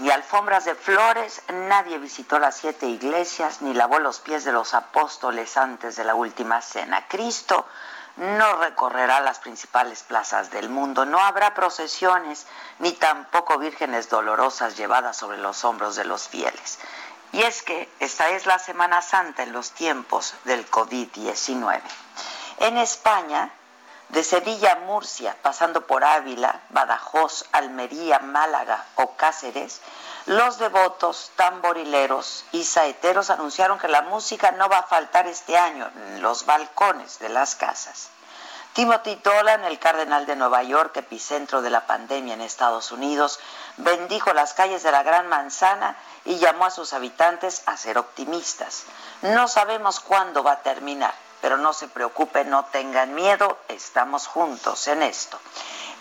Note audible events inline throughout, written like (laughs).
Ni alfombras de flores, nadie visitó las siete iglesias, ni lavó los pies de los apóstoles antes de la última cena. Cristo no recorrerá las principales plazas del mundo, no habrá procesiones, ni tampoco vírgenes dolorosas llevadas sobre los hombros de los fieles. Y es que esta es la Semana Santa en los tiempos del COVID-19. En España, de Sevilla a Murcia, pasando por Ávila, Badajoz, Almería, Málaga o Cáceres, los devotos, tamborileros y saeteros anunciaron que la música no va a faltar este año en los balcones de las casas. Timothy Dolan, el cardenal de Nueva York, epicentro de la pandemia en Estados Unidos, bendijo las calles de la Gran Manzana y llamó a sus habitantes a ser optimistas. No sabemos cuándo va a terminar, pero no se preocupen, no tengan miedo, estamos juntos en esto.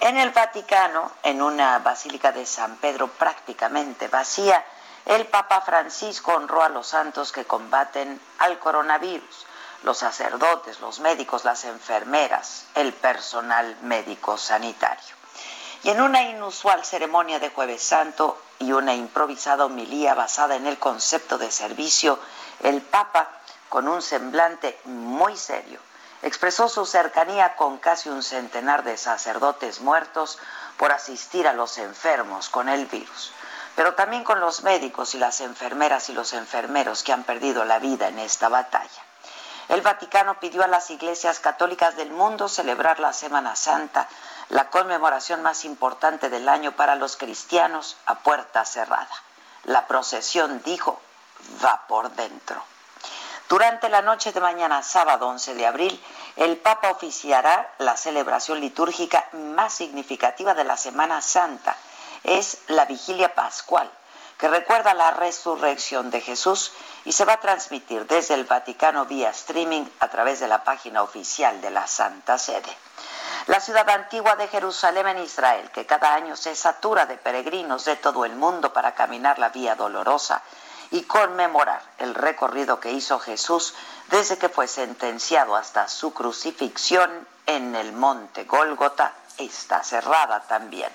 En el Vaticano, en una basílica de San Pedro prácticamente vacía, el Papa Francisco honró a los santos que combaten al coronavirus, los sacerdotes, los médicos, las enfermeras, el personal médico sanitario. Y en una inusual ceremonia de Jueves Santo y una improvisada homilía basada en el concepto de servicio, el Papa con un semblante muy serio, expresó su cercanía con casi un centenar de sacerdotes muertos por asistir a los enfermos con el virus, pero también con los médicos y las enfermeras y los enfermeros que han perdido la vida en esta batalla. El Vaticano pidió a las iglesias católicas del mundo celebrar la Semana Santa, la conmemoración más importante del año para los cristianos, a puerta cerrada. La procesión, dijo, va por dentro. Durante la noche de mañana, sábado 11 de abril, el Papa oficiará la celebración litúrgica más significativa de la Semana Santa. Es la vigilia pascual, que recuerda la resurrección de Jesús y se va a transmitir desde el Vaticano vía streaming a través de la página oficial de la Santa Sede. La ciudad antigua de Jerusalén en Israel, que cada año se satura de peregrinos de todo el mundo para caminar la vía dolorosa, y conmemorar el recorrido que hizo Jesús desde que fue sentenciado hasta su crucifixión en el monte Gólgota, está cerrada también.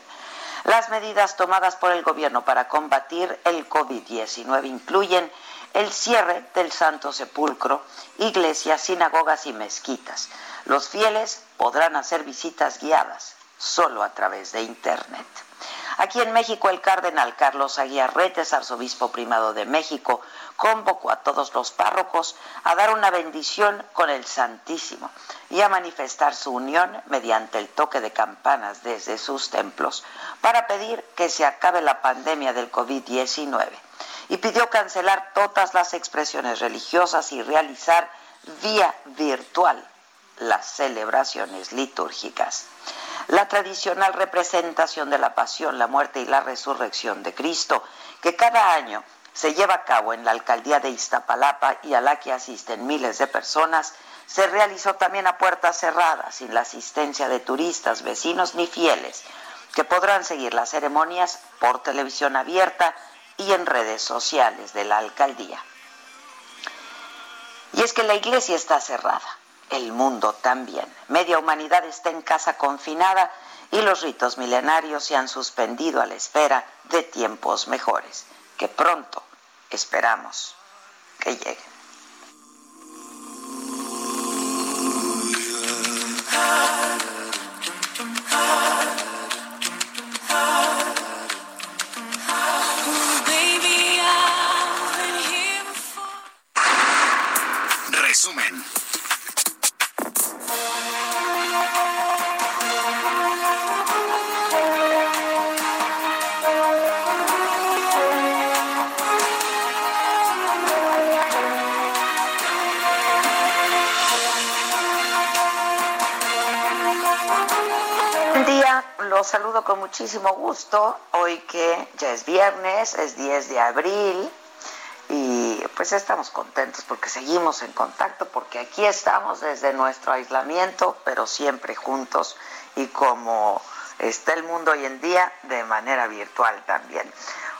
Las medidas tomadas por el gobierno para combatir el COVID-19 incluyen el cierre del Santo Sepulcro, iglesias, sinagogas y mezquitas. Los fieles podrán hacer visitas guiadas solo a través de Internet. Aquí en México, el cardenal Carlos Aguiarretes, arzobispo primado de México, convocó a todos los párrocos a dar una bendición con el Santísimo y a manifestar su unión mediante el toque de campanas desde sus templos para pedir que se acabe la pandemia del COVID-19 y pidió cancelar todas las expresiones religiosas y realizar vía virtual las celebraciones litúrgicas. La tradicional representación de la pasión, la muerte y la resurrección de Cristo, que cada año se lleva a cabo en la alcaldía de Iztapalapa y a la que asisten miles de personas, se realizó también a puertas cerradas, sin la asistencia de turistas, vecinos ni fieles, que podrán seguir las ceremonias por televisión abierta y en redes sociales de la alcaldía. Y es que la iglesia está cerrada, el mundo también. Media humanidad está en casa confinada y los ritos milenarios se han suspendido a la espera de tiempos mejores, que pronto esperamos que lleguen. Saludo con muchísimo gusto. Hoy que ya es viernes, es 10 de abril y pues estamos contentos porque seguimos en contacto, porque aquí estamos desde nuestro aislamiento, pero siempre juntos y como está el mundo hoy en día, de manera virtual también.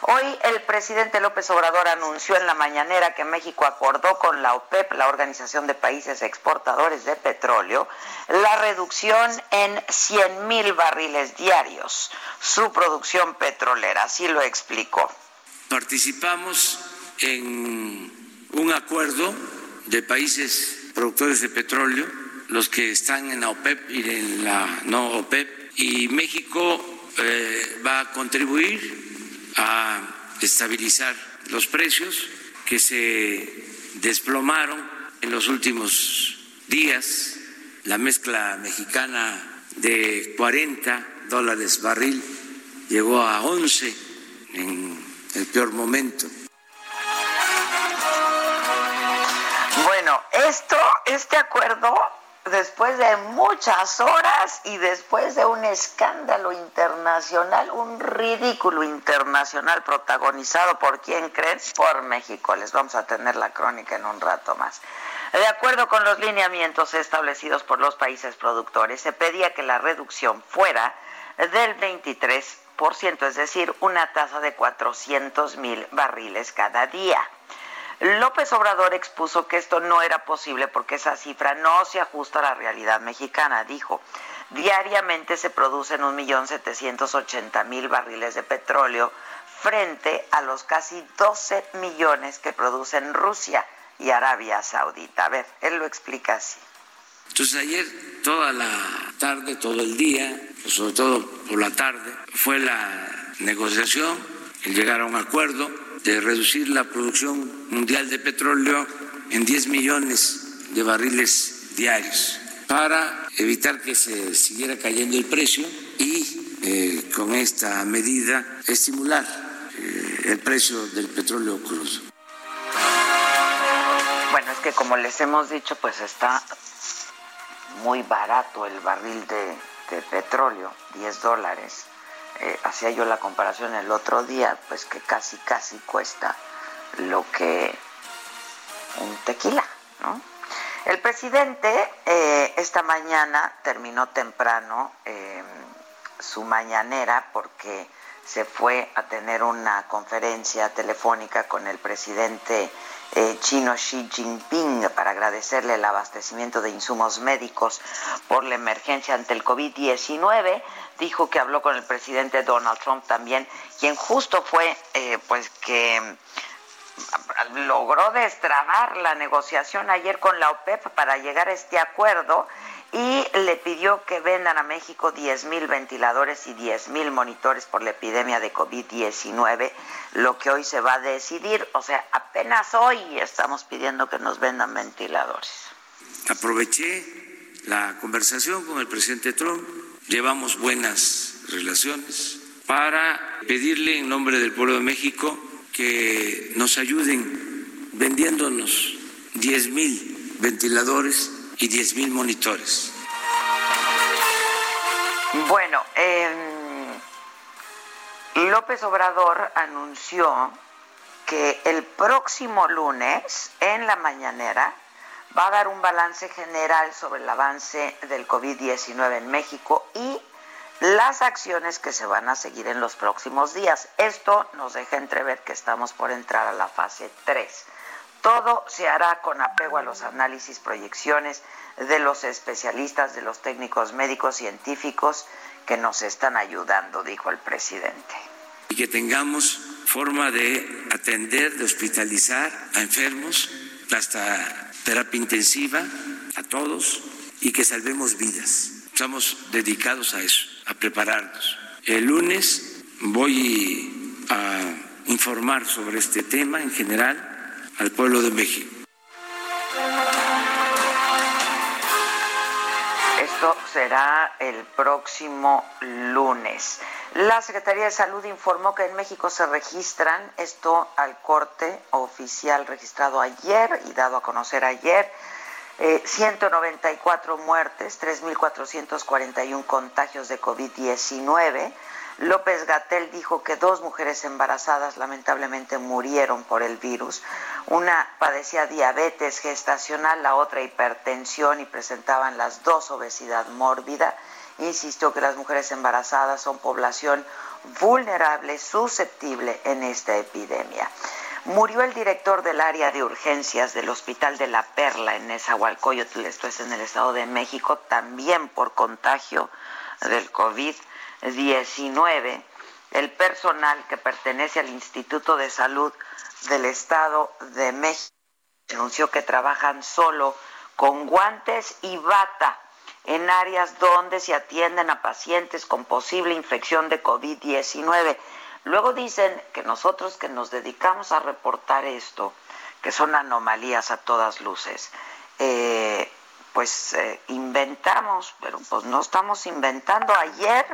Hoy el presidente López Obrador anunció en la mañanera que México acordó con la OPEP, la Organización de Países Exportadores de Petróleo, la reducción en 100 mil barriles diarios, su producción petrolera. Así lo explicó. Participamos en un acuerdo de países productores de petróleo, los que están en la OPEP y en la no OPEP, y México eh, va a contribuir a estabilizar los precios que se desplomaron en los últimos días. La mezcla mexicana de 40 dólares barril llegó a 11 en el peor momento. Bueno, esto, este acuerdo después de muchas horas y después de un escándalo internacional, un ridículo internacional protagonizado por quién creen, por México. Les vamos a tener la crónica en un rato más. De acuerdo con los lineamientos establecidos por los países productores, se pedía que la reducción fuera del 23%, es decir, una tasa de 400 mil barriles cada día. López Obrador expuso que esto no era posible porque esa cifra no se ajusta a la realidad mexicana. Dijo, diariamente se producen 1.780.000 barriles de petróleo frente a los casi 12 millones que producen Rusia y Arabia Saudita. A ver, él lo explica así. Entonces ayer toda la tarde, todo el día, sobre todo por la tarde, fue la negociación, el llegar a un acuerdo de reducir la producción mundial de petróleo en 10 millones de barriles diarios para evitar que se siguiera cayendo el precio y eh, con esta medida estimular eh, el precio del petróleo crudo. Bueno, es que como les hemos dicho, pues está muy barato el barril de, petróleo, 10 dólares eh, hacía yo la comparación el otro día, pues que casi, casi cuesta lo que un tequila, ¿no? El presidente eh, esta mañana terminó temprano em, su mañanera porque se fue a tener una conferencia telefónica con el presidente chino Xi Jinping para agradecerle el abastecimiento de insumos médicos por la emergencia ante el COVID-19 dijo que habló con el presidente Donald Trump también, quien justo fue, eh, pues que mm, logró destrabar la negociación ayer con la OPEP para llegar a este acuerdo y le pidió que vendan a México 10 mil ventiladores y 10 mil monitores por la epidemia de COVID-19, lo que hoy se va a decidir. O sea, apenas hoy estamos pidiendo que nos vendan ventiladores. Aproveché la conversación con el presidente Trump llevamos buenas relaciones para pedirle en nombre del pueblo de México que nos ayuden vendiéndonos 10 mil ventiladores y 10 mil monitores. Bueno, em, López Obrador anunció que el próximo lunes en la mañanera va a dar un balance general sobre el avance del COVID-19 en México y las acciones que se van a seguir en los próximos días. Esto nos deja entrever que estamos por entrar a la fase 3. Todo se hará con apego a los análisis, proyecciones de los especialistas, de los técnicos médicos científicos que nos están ayudando, dijo el presidente. Y que tengamos forma de atender, de hospitalizar a enfermos, hasta terapia intensiva, a todos, y que salvemos vidas. Estamos dedicados a eso, a prepararnos. El lunes voy a informar sobre este tema en general al pueblo de México. Esto será el próximo lunes. La Secretaría de Salud informó que en México se registran, esto al corte oficial registrado ayer y dado a conocer ayer, 194 eh, muertes, 3.441 contagios de COVID-19. López Gatel dijo que dos mujeres embarazadas lamentablemente murieron por el virus. Una padecía diabetes gestacional, la otra hipertensión y presentaban las dos obesidad mórbida. Insistió que las mujeres embarazadas son población vulnerable, susceptible en esta epidemia. Murió el director del área de urgencias del Hospital de la Perla en Nezahualcóyotl, esto es en el Estado de México, también por contagio del COVID-19. El personal que pertenece al Instituto de Salud del Estado de México anunció que trabajan solo con guantes y bata en áreas donde se atienden a pacientes con posible infección de COVID-19 Luego dicen que nosotros que nos dedicamos a reportar esto, que son anomalías a todas luces, eh, pues eh, inventamos, pero pues no estamos inventando. Ayer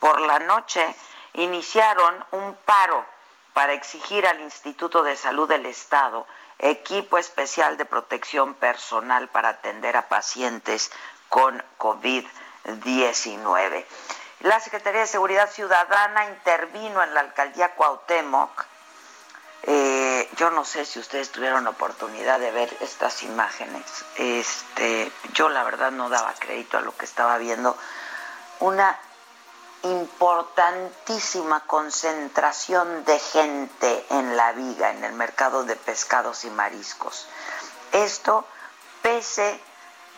por la noche iniciaron un paro para exigir al Instituto de Salud del Estado equipo especial de protección personal para atender a pacientes con COVID-19. La Secretaría de Seguridad Ciudadana intervino en la alcaldía Cuauhtémoc. Eh, yo no sé si ustedes tuvieron oportunidad de ver estas imágenes. Este, yo la verdad no daba crédito a lo que estaba viendo. Una importantísima concentración de gente en la viga, en el mercado de pescados y mariscos. Esto pese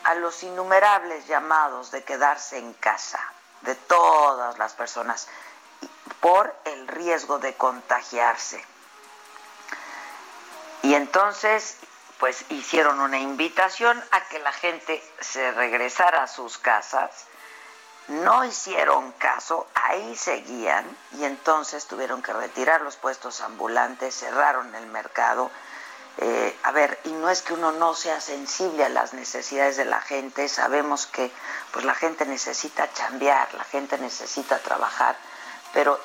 a los innumerables llamados de quedarse en casa de todas las personas por el riesgo de contagiarse. Y entonces, pues hicieron una invitación a que la gente se regresara a sus casas. No hicieron caso, ahí seguían y entonces tuvieron que retirar los puestos ambulantes, cerraron el mercado eh, a ver, y no es que uno no sea sensible a las necesidades de la gente, sabemos que pues la gente necesita chambear, la gente necesita trabajar, pero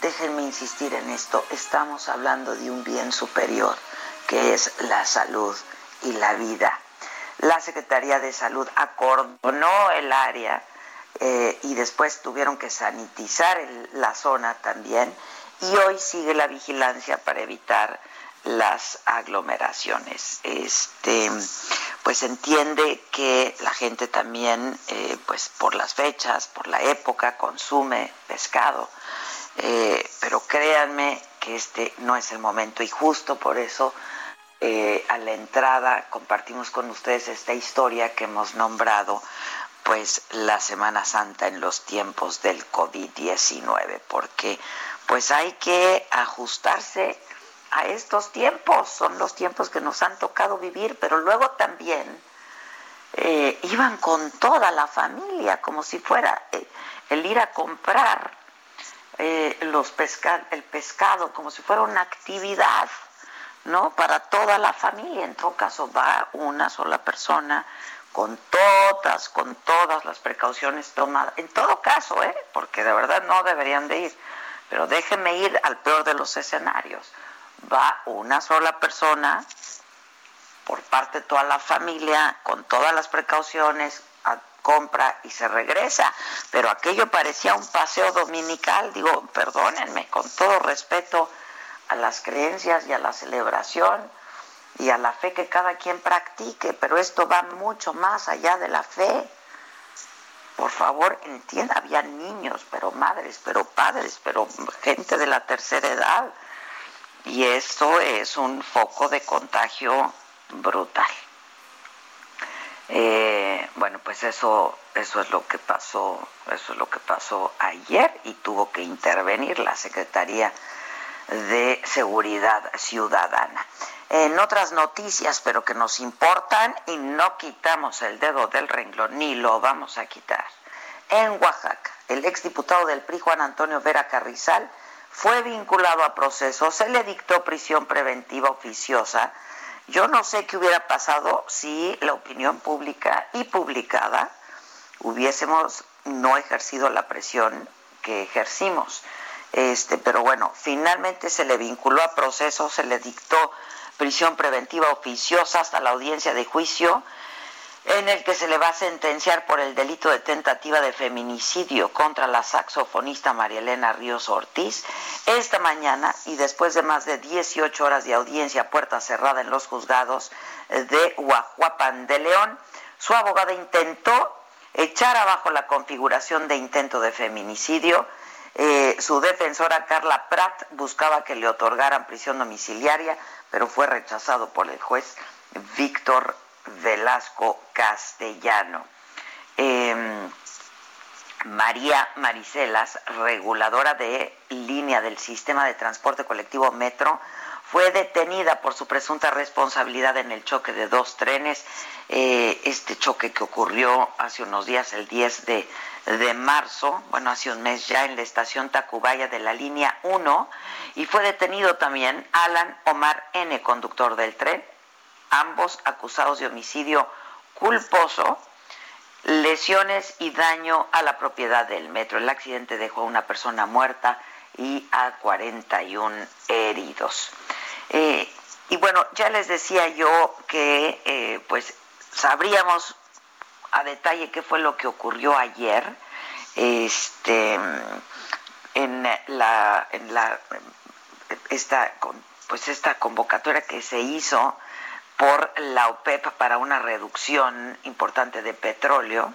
déjenme insistir en esto, estamos hablando de un bien superior, que es la salud y la vida. La Secretaría de Salud acordonó el área eh, y después tuvieron que sanitizar la zona también. Y hoy sigue la vigilancia para evitar las aglomeraciones. Este, pues entiende que la gente también, eh, pues por las fechas, por la época, consume pescado, eh, pero créanme que este no es el momento. Y justo por eso a la entrada compartimos con ustedes esta historia que hemos nombrado pues la Semana Santa en los tiempos del COVID-19, porque pues hay que ajustarse a estos tiempos, son los tiempos que nos han tocado vivir, pero luego también eh, iban con toda la familia, como si fuera eh, el ir a comprar eh, los el pescado, como si fuera una actividad, ¿no? Para toda la familia. En todo caso, va una sola persona con todas, con todas las precauciones tomadas. En todo caso, ¿eh? Porque de verdad no deberían de ir. Pero déjenme ir al peor de los escenarios va una sola persona por parte de toda la familia, con todas las precauciones, a, compra y se regresa. Pero aquello parecía un paseo dominical, digo, perdónenme, con todo respeto a las creencias y a la celebración y a la fe que cada quien practique, pero esto va mucho más allá de la fe. Por favor, entienda, había niños, pero madres, pero padres, pero gente de la tercera edad y esto es un foco de contagio brutal. Eh, bueno, pues eso, eso es lo que pasó, eso es lo que pasó ayer y tuvo que intervenir la Secretaría de Seguridad Ciudadana. En otras noticias, pero que nos importan y no quitamos el dedo del renglón, ni lo vamos a quitar. En Oaxaca, el exdiputado del PRI, Juan Antonio Vera Carrizal, fue vinculado a proceso, se le dictó prisión preventiva oficiosa. Yo no sé qué hubiera pasado si la opinión pública y publicada hubiésemos no ejercido la presión que ejercimos. Este, pero bueno, finalmente se le vinculó a proceso, se le dictó prisión preventiva oficiosa hasta la audiencia de juicio en el que se le va a sentenciar por el delito de tentativa de feminicidio contra la saxofonista María Elena Ríos Ortiz. Esta mañana, y después de más de 18 horas de audiencia puerta cerrada en los juzgados de Guajuapan de León, su abogada intentó echar abajo la configuración de intento de feminicidio eh, su defensora Carla Pratt buscaba que le otorgaran prisión domiciliaria, pero fue rechazado por el juez Víctor Velasco Castellano. Em, María Maricelas, reguladora de línea del sistema de transporte colectivo Metro, fue detenida por su presunta responsabilidad en el choque de dos trenes, eh, este choque que ocurrió hace unos días, el 10 de, de marzo, bueno, hace un mes ya, en la estación Tacubaya de la línea 1, y fue detenido también Alan Omar N., conductor del tren, ambos acusados de homicidio culposo, lesiones y daño a la propiedad del metro. El accidente dejó a una persona muerta y a 41 heridos. Eh, y bueno, ya les decía yo que eh, pues sabríamos a detalle qué fue lo que ocurrió ayer este en la en la esta pues esta convocatoria que se hizo por la OPEP para una reducción importante de petróleo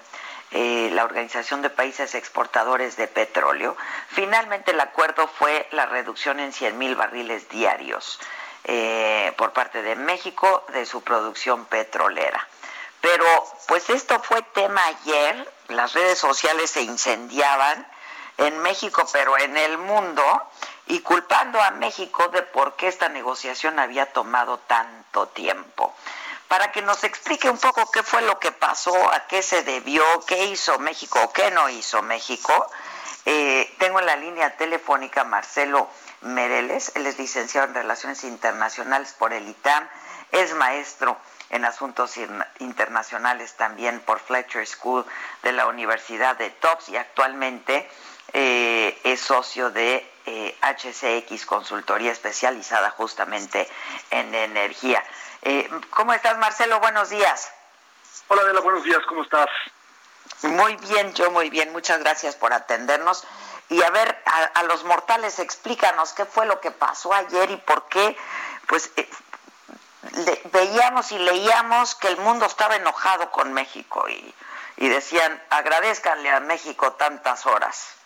eh, la Organización de Países Exportadores de Petróleo. Finalmente el acuerdo fue la reducción en 100 mil barriles diarios eh, por parte de México de su producción petrolera. Pero pues esto fue tema ayer, las redes sociales se incendiaban en México, pero en el mundo, y culpando a México de por qué esta negociación había tomado tanto tiempo. Para que nos explique un poco qué fue lo que pasó, a qué se debió, qué hizo México qué no hizo México, eh, tengo en la línea telefónica Marcelo Mereles, él es licenciado en Relaciones Internacionales por el ITAM, es maestro en Asuntos Internacionales también por Fletcher School de la Universidad de Tufts y actualmente eh, es socio de HCX eh, Consultoría especializada justamente en energía. Eh, ¿Cómo estás, Marcelo? Buenos días. Hola, Adela, buenos días, ¿cómo estás? Muy bien, yo muy bien, muchas gracias por atendernos. Y a ver, a, los mortales, explícanos qué fue lo que pasó ayer y por qué, pues, eh, veíamos y leíamos que el mundo estaba enojado con México y, decían, agradezcanle a México tantas horas.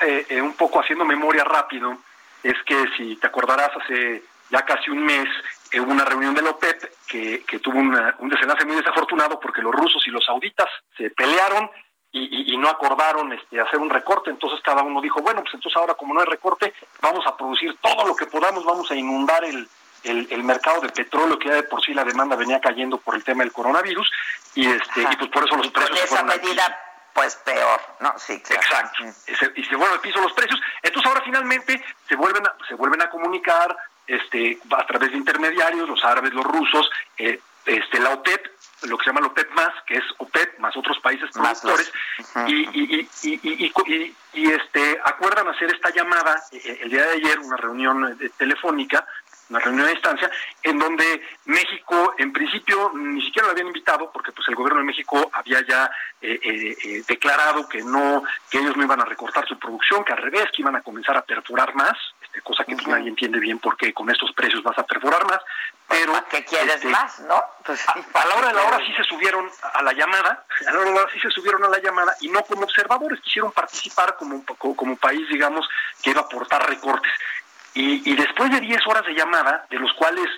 Eh, eh, un poco haciendo memoria rápido, es que si te acordarás, hace ya casi un mes hubo una reunión de la OPEP que, tuvo un desenlace muy desafortunado porque los rusos y los sauditas se pelearon y, no acordaron este, hacer un recorte, entonces cada uno dijo, bueno, pues entonces ahora como no hay recorte, vamos a producir todo lo que podamos, vamos a inundar el, el, mercado de petróleo, que ya de por sí la demanda venía cayendo por el tema del coronavirus, y este y pues por eso los precios... esa medida, pues peor, ¿no? Sí, Exacto, y se, vuelven al piso los precios. Entonces ahora finalmente se vuelven a, se vuelven a comunicar este, a través de intermediarios, los árabes, los rusos, eh, este, la OTEP, lo que se llama la OPEP más, que es OPEP más otros países productores, y, y, y, y, este, acuerdan hacer esta llamada eh, el día de ayer, una reunión eh, telefónica, una reunión a distancia, en donde México, en principio, ni siquiera lo habían invitado, porque pues el gobierno de México había ya eh, declarado que no, que ellos no iban a recortar su producción, que al revés, que iban a comenzar a perforar más, este, cosa que pues, nadie entiende bien porque con estos precios vas a perforar más, pero... ¿Qué quieres este, más, no? Pues, a, la hora de la hora sí se subieron a la llamada, a la hora de la hora sí se subieron a la llamada y no como observadores, quisieron participar como, como, como país, digamos, que iba a aportar recortes. Y, y después de 10 horas de llamada, de los cuales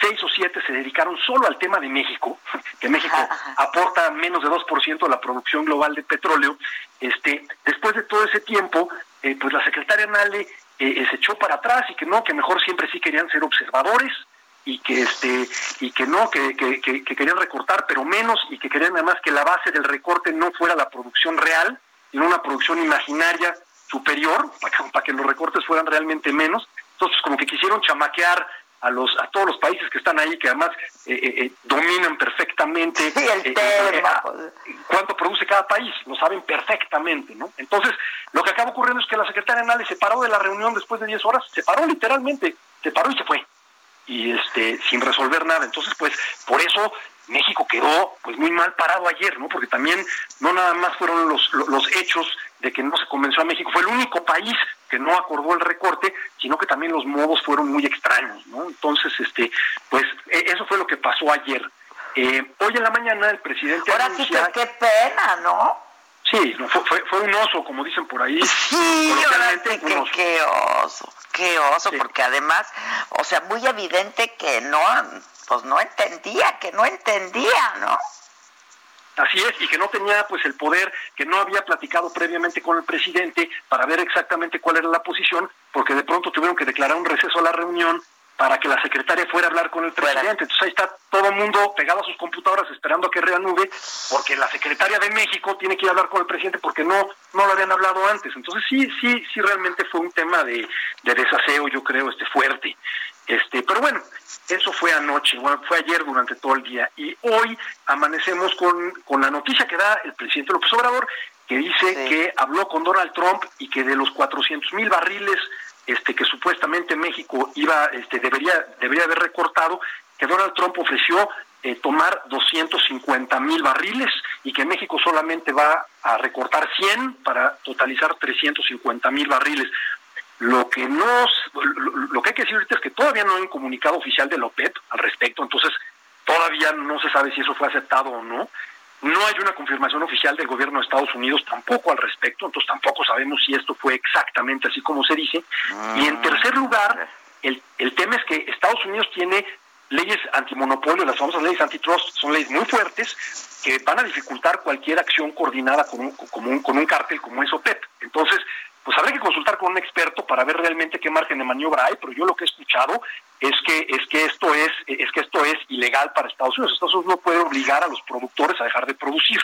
6 seis o siete se dedicaron solo al tema de México, (laughs) que México aporta menos de 2% de la producción global de petróleo, este, después de todo ese tiempo, eh, pues la secretaria Nale eh, eh, se echó para atrás y que no, que mejor siempre sí querían ser observadores y que este y que no que, que, que, querían recortar pero menos y que querían además que la base del recorte no fuera la producción real sino una producción imaginaria superior para que, para que los recortes fueran realmente menos. Entonces como que quisieron chamaquear a los a todos los países que están ahí que además eh, eh, eh dominan perfectamente el cuánto produce cada país lo saben perfectamente no entonces lo que acaba ocurriendo es que la secretaria Nale se paró de la reunión después de 10 horas se paró literalmente se paró y se fue. Y este sin resolver nada. Entonces pues por eso México quedó pues muy mal parado ayer, ¿no? Porque también no nada más fueron los, los hechos de que no se convenció a México, fue el único país que no acordó el recorte, sino que también los modos fueron muy extraños, ¿no? Entonces, este, pues e, eso fue lo que pasó ayer. Eh, hoy en la mañana el presidente Ahora sí que qué pena, ¿no? Sí, fue, fue, un oso, como dicen por ahí. Sí, que, qué oso, qué oso, porque además, o sea, muy evidente que no, pues no entendía, que no entendía, ¿no? Así es, y que no tenía pues el poder, que no había platicado previamente con el presidente para ver exactamente cuál era la posición, porque de pronto tuvieron que declarar un receso a la reunión para que la secretaria fuera a hablar con el presidente. Entonces ahí está todo el mundo pegado a sus computadoras esperando a que reanude, porque la secretaria de México tiene que ir a hablar con el presidente porque no, no lo habían hablado antes. Entonces sí, sí, sí realmente fue un tema de, de desaseo, yo creo, este fuerte. Este, pero bueno, eso fue anoche, bueno, fue ayer durante todo el día. Y hoy amanecemos con, con la noticia que da el presidente López Obrador, que dice que habló con Donald Trump y que de los 400 mil barriles este, que supuestamente México iba, este, debería, debería haber recortado, que Donald Trump ofreció eh, tomar 250 mil barriles y que México solamente va a recortar 100 para totalizar 350 mil barriles. Lo que nos, lo que hay que decir ahorita es que todavía no hay un comunicado oficial de la OPEP al respecto, entonces todavía no se sabe si eso fue aceptado o no. No hay una confirmación oficial del gobierno de Estados Unidos tampoco al respecto, entonces tampoco sabemos si esto fue exactamente así como se dice. Y en tercer lugar, el, el tema es que Estados Unidos tiene leyes antimonopolio, las famosas leyes antitrust, son leyes muy fuertes que van a dificultar cualquier acción coordinada con un, con un, con un cártel como es OPEP. Entonces, pues habrá que consultar con un experto para ver realmente qué margen de maniobra hay, pero yo lo que he escuchado es que es que esto es es que esto es ilegal para Estados Unidos. Estados Unidos no puede obligar a los productores a dejar de producir.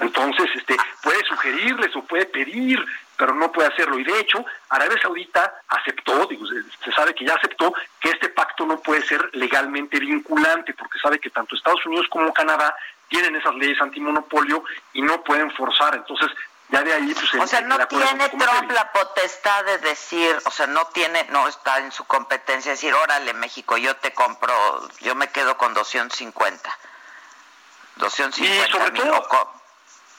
Entonces, este puede sugerirles o puede pedir, pero no puede hacerlo. Y de hecho, Arabia Saudita aceptó, digo, se sabe que ya aceptó que este pacto no puede ser legalmente vinculante, porque sabe que tanto Estados Unidos como Canadá tienen esas leyes antimonopolio y no pueden forzar. Entonces, ya de ahí pues, o sea no tiene Trump la potestad de decir o sea no tiene no está en su competencia decir órale México yo te compro yo me quedo con 250 250 y sobre todo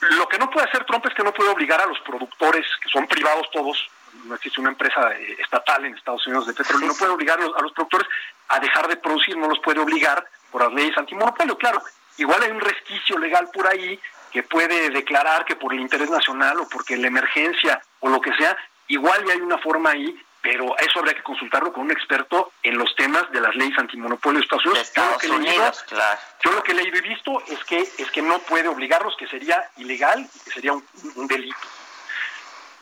lo que no puede hacer Trump es que no puede obligar a los productores que son privados todos no existe una empresa eh, estatal en Estados Unidos de petróleo no puede obligar a los productores a dejar de producir no los puede obligar por las leyes antimonopolio claro. Igual hay un resquicio legal por ahí que puede declarar que por el interés nacional o porque la emergencia o lo que sea, igual ya hay una forma ahí, pero eso habría que consultarlo con un experto en los temas de las leyes antimonopolio de Estados Unidos. yo, lo que Unidos claro. yo lo que he leído y visto es que es que no puede obligarlos, que sería ilegal y que sería un, un delito.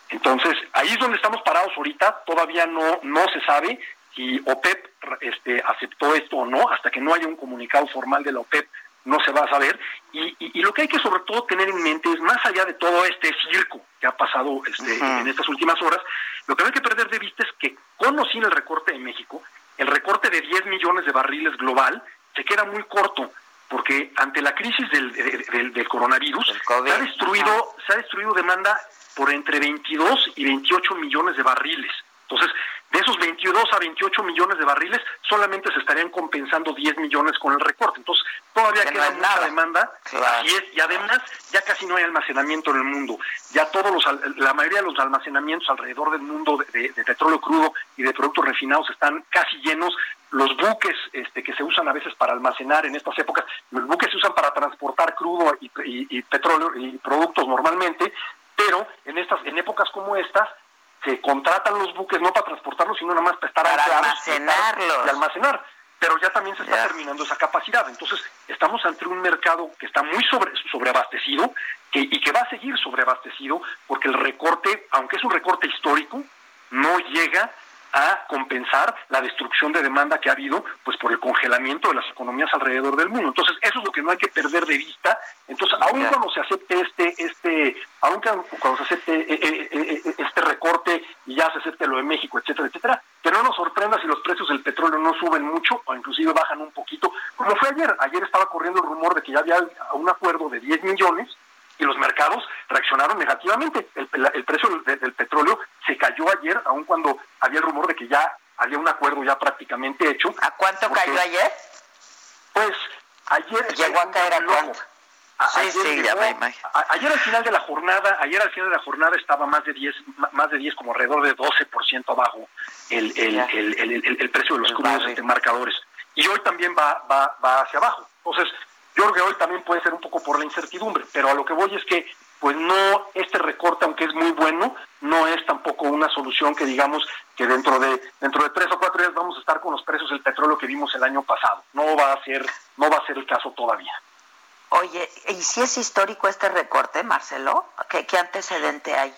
Entonces, ahí es donde estamos parados ahorita, todavía no, no se sabe si OPEP este, aceptó esto o no, hasta que no haya un comunicado formal de la OPEP no se va a saber. Y, y, lo que hay que sobre todo tener en mente es, más allá de todo este circo que ha pasado este, en estas últimas horas, lo que no hay que perder de vista es que con o sin el recorte de México, el recorte de 10 millones de barriles global se queda muy corto, porque ante la crisis del, del, coronavirus se, ha destruido, se ha destruido demanda por entre 22 y 28 millones de barriles. Entonces, de esos 22 a 28 millones de barriles, solamente se estarían compensando 10 millones con el recorte. Entonces, todavía queda mucha demanda. Así es, y además, ya casi no hay almacenamiento en el mundo. Ya todos los, la mayoría de los almacenamientos alrededor del mundo de, petróleo crudo y de productos refinados están casi llenos. Los buques este, que se usan a veces para almacenar en estas épocas, los buques se usan para transportar crudo y, y petróleo y productos normalmente, pero en estas, en épocas como estas, se contratan los buques no para transportarlos, sino nada más para estar para almacenarlos. Y almacenar. pero ya también se está terminando esa capacidad. Entonces, estamos ante un mercado que está muy sobre, sobreabastecido que, y que va a seguir sobreabastecido porque el recorte, aunque es un recorte histórico, no llega a compensar la destrucción de demanda que ha habido pues por el congelamiento de las economías alrededor del mundo. Entonces, eso es lo que no hay que perder de vista. Entonces, aun cuando se acepte este este aun cuando se acepte eh, eh, eh, este recorte y ya se acepte lo de México, etcétera, etcétera, que no nos sorprenda si los precios del petróleo no suben mucho o inclusive bajan un poquito, como fue ayer. Ayer estaba corriendo el rumor de que ya había un acuerdo de 10 millones y los mercados reaccionaron negativamente. El, precio del, petróleo se cayó ayer, aun cuando había el rumor de que ya había un acuerdo ya prácticamente hecho. ¿A cuánto cayó ayer? Pues ayer... Llegó a caer a cuánto. Sí, sí, ya me imagino. ayer al final de la jornada, ayer al final de la jornada estaba más de 10, más de 10 como alrededor de 12% abajo el, el, el, el, precio de los crudos de marcadores. Y hoy también va, va, va hacia abajo. Entonces, yo creo que hoy también puede ser un poco por la incertidumbre, pero a lo que voy es que pues no este recorte aunque es muy bueno no es tampoco una solución que digamos que dentro de dentro de tres o cuatro días vamos a estar con los precios del petróleo que vimos el año pasado. No va a ser no va a ser el caso todavía. Oye y si es histórico este recorte Marcelo qué, qué antecedente hay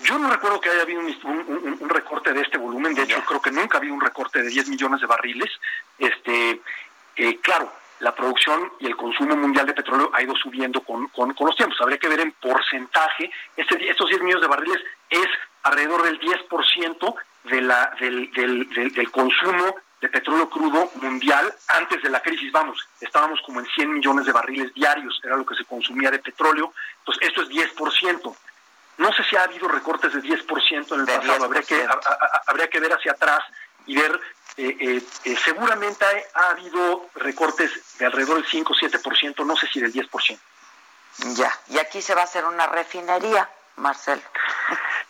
yo no recuerdo que haya habido un, recorte de este volumen, de hecho creo que nunca ha habido un recorte de 10 millones de barriles. Este, eh, claro, la producción y el consumo mundial de petróleo ha ido subiendo con, con, los tiempos. Habría que ver en porcentaje, este, estos 10 millones de barriles es alrededor del 10% de la, del, del, del, consumo de petróleo crudo mundial antes de la crisis. Vamos, estábamos como en 100 millones de barriles diarios, era lo que se consumía de petróleo. Entonces, esto es 10%. No sé si ha habido recortes de 10% en el pasado, habría que, habría que ver hacia atrás y ver eh, eh, eh, seguramente ha, habido recortes de alrededor del 5 o 7%, no sé si del 10%. Ya, y aquí se va a hacer una refinería, Marcel.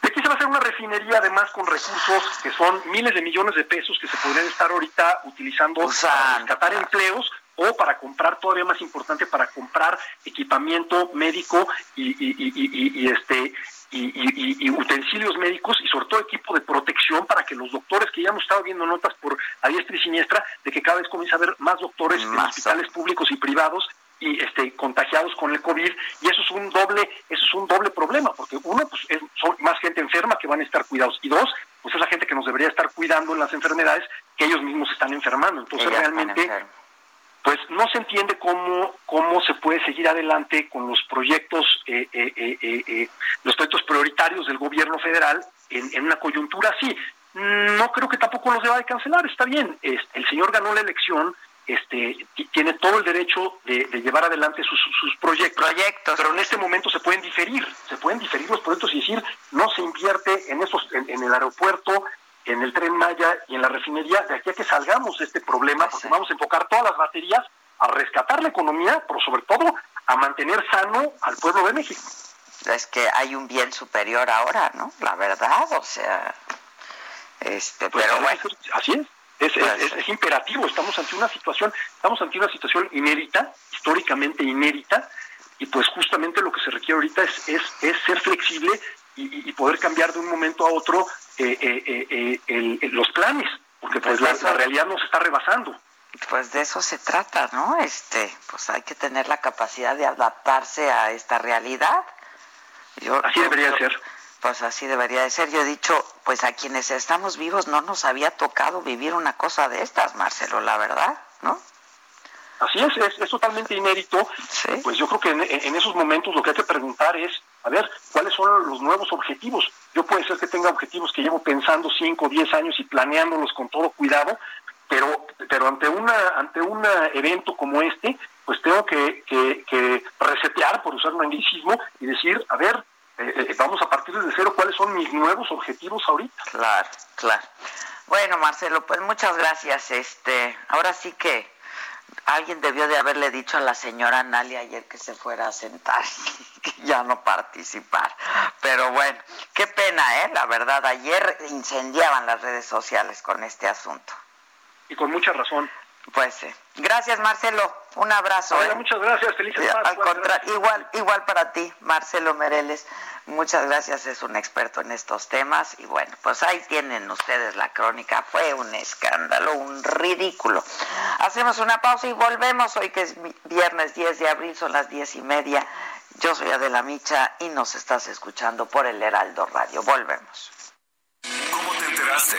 aquí se va a hacer una refinería además con recursos que son miles de millones de pesos que se podrían estar ahorita utilizando para rescatar empleos o para comprar, todavía más importante, para comprar equipamiento médico y, y, y este y, utensilios médicos y sobre todo equipo de protección para que los doctores, que ya hemos estado viendo notas por a diestra y siniestra, de que cada vez comienza a haber más doctores en hospitales públicos y privados y este contagiados con el COVID y eso es un doble eso es un doble problema porque uno pues es, son más gente enferma que van a estar cuidados y dos pues es la gente que nos debería estar cuidando en las enfermedades que ellos mismos están enfermando entonces realmente pues no se entiende cómo, cómo se puede seguir adelante con los proyectos, eh, eh, eh, los proyectos prioritarios del gobierno federal en, una coyuntura así. No creo que tampoco los deba de cancelar, está bien. el señor ganó la elección, este, tiene todo el derecho de, llevar adelante sus, proyectos, proyectos, pero en este momento se pueden diferir, se pueden diferir los proyectos y decir, no se invierte en, esos, en el aeropuerto, en el tren Maya y en la refinería de aquí a que salgamos de este problema, porque vamos a enfocar todas las baterías a rescatar la economía, pero sobre todo a mantener sano al pueblo de México. Es que hay un bien superior ahora, ¿no? La verdad, o sea, este, pues pero bueno. Así es. Es, es, es, imperativo, estamos ante una situación, estamos ante una situación inédita, históricamente inédita, y pues justamente lo que se requiere ahorita es, es, es ser flexible y, poder cambiar de un momento a otro eh, eh, eh, los planes, porque pues, pues la, realidad nos está rebasando. Pues de eso se trata, ¿no? Este, pues hay que tener la capacidad de adaptarse a esta realidad. Yo, así debería ser. Pues así debería de ser. Yo he dicho, pues a quienes estamos vivos no nos había tocado vivir una cosa de estas, Marcelo, la verdad, ¿no? Así es, es, totalmente inédito. Pues yo creo que en, esos momentos lo que hay que preguntar es, a ver, ¿cuáles son los nuevos objetivos? Yo puede ser que tenga objetivos que llevo pensando 5 o 10 años y planeándolos con todo cuidado, pero, pero ante una ante un evento como este, pues tengo que, que, resetear, por usar un anglicismo, y decir, a ver, eh, eh, vamos a partir desde cero, ¿cuáles son mis nuevos objetivos ahorita? Claro, claro. Bueno, Marcelo, pues muchas gracias. Este, ahora sí que Alguien debió de haberle dicho a la señora Nalia ayer que se fuera a sentar (laughs) y que ya no participar. Pero bueno, qué pena, ¿eh? La verdad, ayer incendiaban las redes sociales con este asunto. Y con mucha razón. Pues sí. Gracias, Marcelo. Un abrazo. ¿eh? Muchas gracias, feliz igual, igual para ti, Marcelo Mereles. Muchas gracias, es un experto en estos temas. Y bueno, pues ahí tienen ustedes la crónica. Fue un escándalo, un ridículo. Hacemos una pausa y volvemos hoy que es viernes 10 de abril, son las diez y media. Yo soy Adela Micha y nos estás escuchando por el Heraldo Radio. Volvemos. ¿Cómo te enteraste?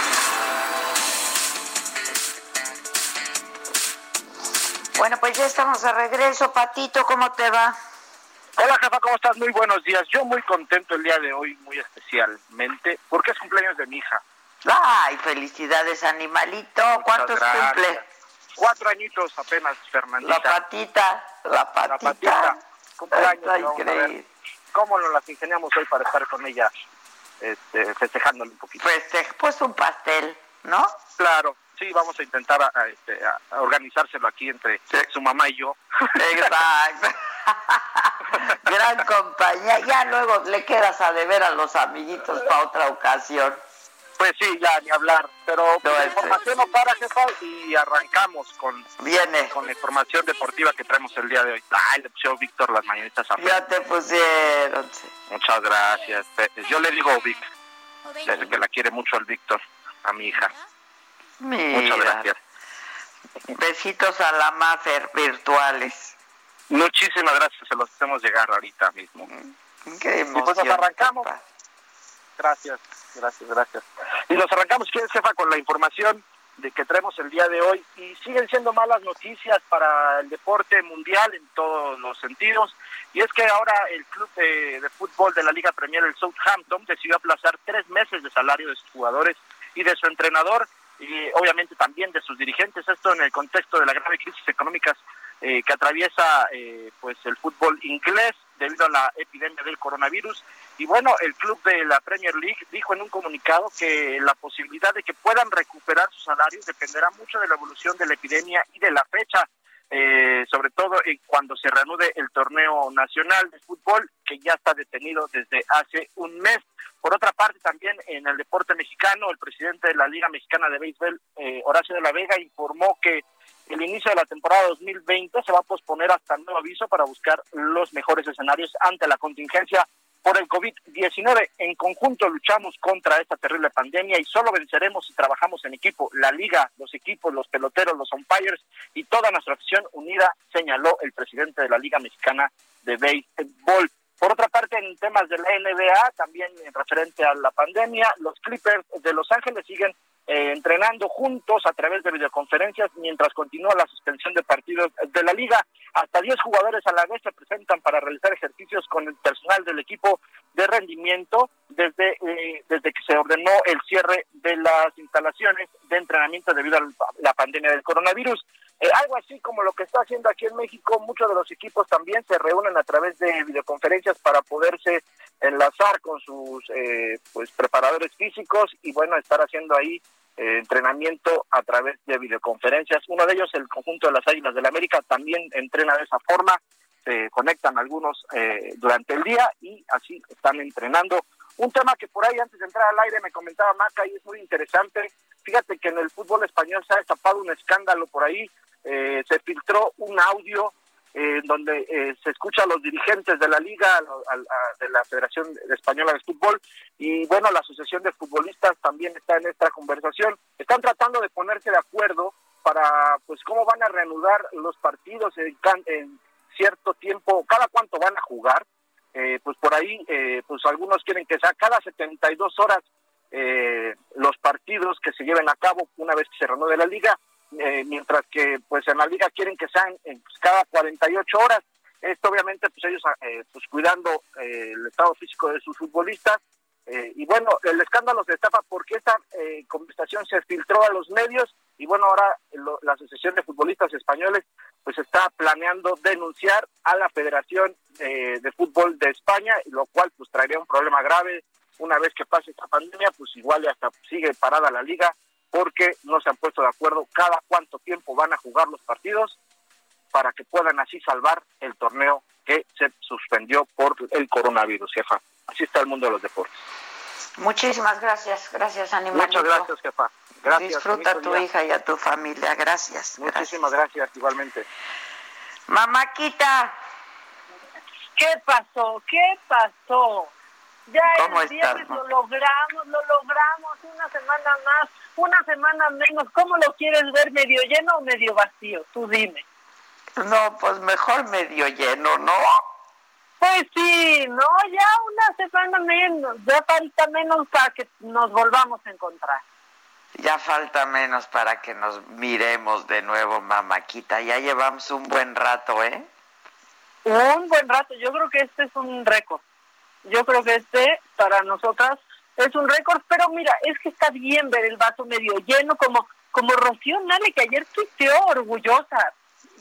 Bueno, pues ya estamos de regreso. Patito, ¿cómo te va? Hola, jefa, ¿cómo estás? Muy buenos días. Yo muy contento el día de hoy, muy especialmente, porque es cumpleaños de mi hija. Ay, felicidades, animalito. ¿Cuántos cumple? Cuatro añitos apenas, Fernandita. La patita, la patita. La patita. Cumpleaños. Ay, ¿Cómo nos las ingeniamos hoy para estar con ella este, festejándole un poquito? pues un pastel, ¿no? Claro, sí, vamos a intentar a, este, organizárselo aquí entre su mamá y yo. Exacto. (laughs) Gran compañía. Ya luego le quedas a deber a los amiguitos para otra ocasión. Pues sí, ya ni hablar. Pero pues, la información no para, jefa, y arrancamos con, Viene. con la información deportiva que traemos el día de hoy. Ay, le pusieron Víctor las mañanitas a Ya te pusieron. Muchas gracias. Yo le digo Vic, desde que la quiere mucho al Víctor, a mi hija. Muchas gracias. Besitos a la Mafer virtuales. Muchísimas gracias, se los hacemos llegar ahorita mismo. Qué y pues nos arrancamos. Gracias, gracias, gracias. Y nos arrancamos, ¿quieres, jefa, con la información de que traemos el día de hoy? Y siguen siendo malas noticias para el deporte mundial en todos los sentidos. Y es que ahora el club de, de fútbol de la Liga Premier, el Southampton, decidió aplazar tres meses de salario de sus jugadores y de su entrenador y obviamente también de sus dirigentes. Esto en el contexto de la grave crisis económica eh, que atraviesa eh, pues el fútbol inglés debido a la epidemia del coronavirus. Y bueno, el club de la Premier League dijo en un comunicado que la posibilidad de que puedan recuperar sus salarios dependerá mucho de la evolución de la epidemia y de la fecha. Eh, sobre todo cuando se reanude el torneo nacional de fútbol que ya está detenido desde hace un mes. Por otra parte, también en el deporte mexicano, el presidente de la Liga Mexicana de Béisbol, eh, Horacio de la Vega, informó que el inicio de la temporada 2020 se va a posponer hasta nuevo aviso para buscar los mejores escenarios ante la contingencia por el COVID-19. En conjunto luchamos contra esta terrible pandemia y solo venceremos si trabajamos en equipo. La liga, los equipos, los peloteros, los umpires y toda nuestra afición unida, señaló el presidente de la Liga Mexicana de Béisbol. Por otra parte, en temas de la NBA, también en referente a la pandemia, los Clippers de Los Ángeles siguen eh, entrenando juntos a través de videoconferencias mientras continúa la suspensión de partidos de la liga. Hasta 10 jugadores a la vez se presentan para realizar ejercicios con el personal del equipo de rendimiento desde, eh, desde que se ordenó el cierre de las instalaciones de entrenamiento debido a la pandemia del coronavirus. Eh, algo así como lo que está haciendo aquí en México, muchos de los equipos también se reúnen a través de videoconferencias para poderse enlazar con sus eh, pues preparadores físicos y bueno, estar haciendo ahí eh, entrenamiento a través de videoconferencias. Uno de ellos, el conjunto de las Águilas del la América, también entrena de esa forma, se conectan algunos durante el día y así están entrenando. Un tema que por ahí antes de entrar al aire me comentaba Maca y es muy interesante. Fíjate que en el fútbol español se ha destapado un escándalo por ahí eh, se filtró un audio en donde eh, se escucha a los dirigentes de la liga, de la Federación Española de Fútbol y bueno, la Asociación de Futbolistas también está en esta conversación. Están tratando de ponerse de acuerdo para pues cómo van a reanudar los partidos en, cierto tiempo, cada cuánto van a jugar. Eh, pues por ahí, pues algunos quieren que sea cada 72 horas los partidos que se lleven a cabo una vez que se reanude la liga eh, mientras que pues en la liga quieren que sean eh, pues, cada 48 horas. Esto obviamente pues ellos eh, pues cuidando el estado físico de sus futbolistas. y bueno, el escándalo se destapa porque esta conversación se filtró a los medios y bueno, ahora la Asociación de Futbolistas Españoles pues está planeando denunciar a la Federación eh, de Fútbol de España, lo cual pues traería un problema grave una vez que pase esta pandemia, pues igual hasta sigue parada la liga porque no se han puesto de acuerdo cada cuánto tiempo van a jugar los partidos para que puedan así salvar el torneo que se suspendió por el coronavirus, jefa. Así está el mundo de los deportes. Muchísimas gracias, gracias Animalito. Muchas gracias, jefa. Gracias. Disfruta a tu hija y a tu familia, gracias. Muchísimas gracias, igualmente. Mamáquita. ¿Qué pasó? ¿Qué pasó? Ya el viernes lo logramos, lo logramos, una semana más, una semana menos. ¿Cómo lo quieres ver, medio lleno o medio vacío? Tú dime. No, pues mejor medio lleno, ¿no? Pues sí, no, ya una semana menos, ya falta menos para que nos volvamos a encontrar. Ya falta menos para que nos miremos de nuevo, mamáquita. Ya llevamos un buen rato, ¿eh? Un buen rato. Yo creo que este es un récord. Yo creo que este, para nosotras, es un récord. Pero mira, es que está bien ver el vaso medio lleno, como, como Rocío Nale, que ayer tuiteó orgullosa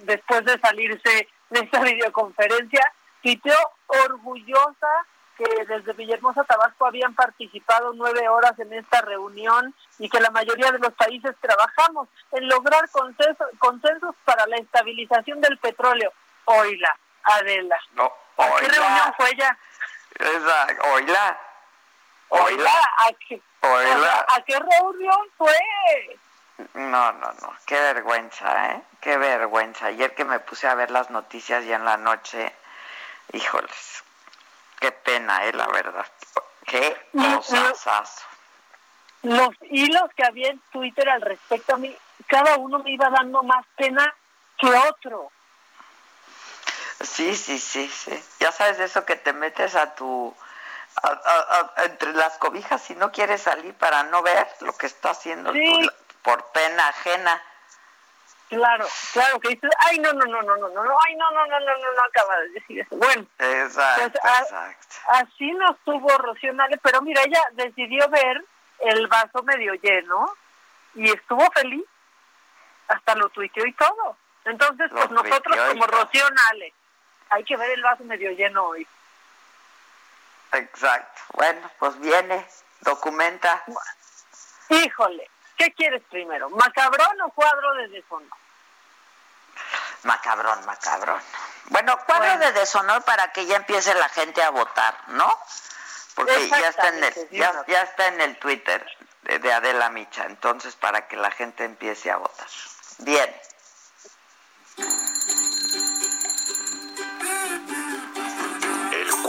después de salirse de esta (laughs) videoconferencia, tuiteó orgullosa que desde Villahermosa, Tabasco, habían participado nueve horas en esta reunión y que la mayoría de los países trabajamos en lograr consensos, consensos para la estabilización del petróleo. Oila, Adela. No, ¿A qué reunión fue ella? Exacto, oila. Oila, ¿a qué. ¿a qué reunión fue? No, no, no, qué vergüenza, ¿eh? Qué vergüenza. Ayer que me puse a ver las noticias ya en la noche, híjoles, qué pena, ¿eh? La verdad. Qué cosazazo. Los hilos que había en Twitter al respecto a mí, cada uno me iba dando más pena que otro. Sí, sí, sí, sí. Ya sabes eso que te metes a tu... a- a- a- entre las cobijas y no quieres salir para no ver lo que está haciendo Sí. tu- por pena ajena. Claro, claro, que dices, ay, no, no, no, no, no, no, no, ay, no, no, no, no, no, no acaba de decir eso. Bueno, Exacto, Pues, ah, exacto. así nos tuvo Rocío pero mira, ella decidió ver el vaso medio lleno y estuvo feliz, hasta lo tuiteó y todo. Entonces, Lo pues nosotros como. Rocío Nale, hay que ver el vaso medio lleno hoy. Exacto. Bueno, pues viene, documenta. Híjole, ¿qué quieres primero? ¿Macabrón o cuadro de deshonor? Macabrón, macabrón. Bueno, cuadro Bueno. de deshonor para que ya empiece la gente a votar, ¿no? Porque ya está en el, ya está en el Twitter de, de Adela Micha, entonces para que la gente empiece a votar. Bien.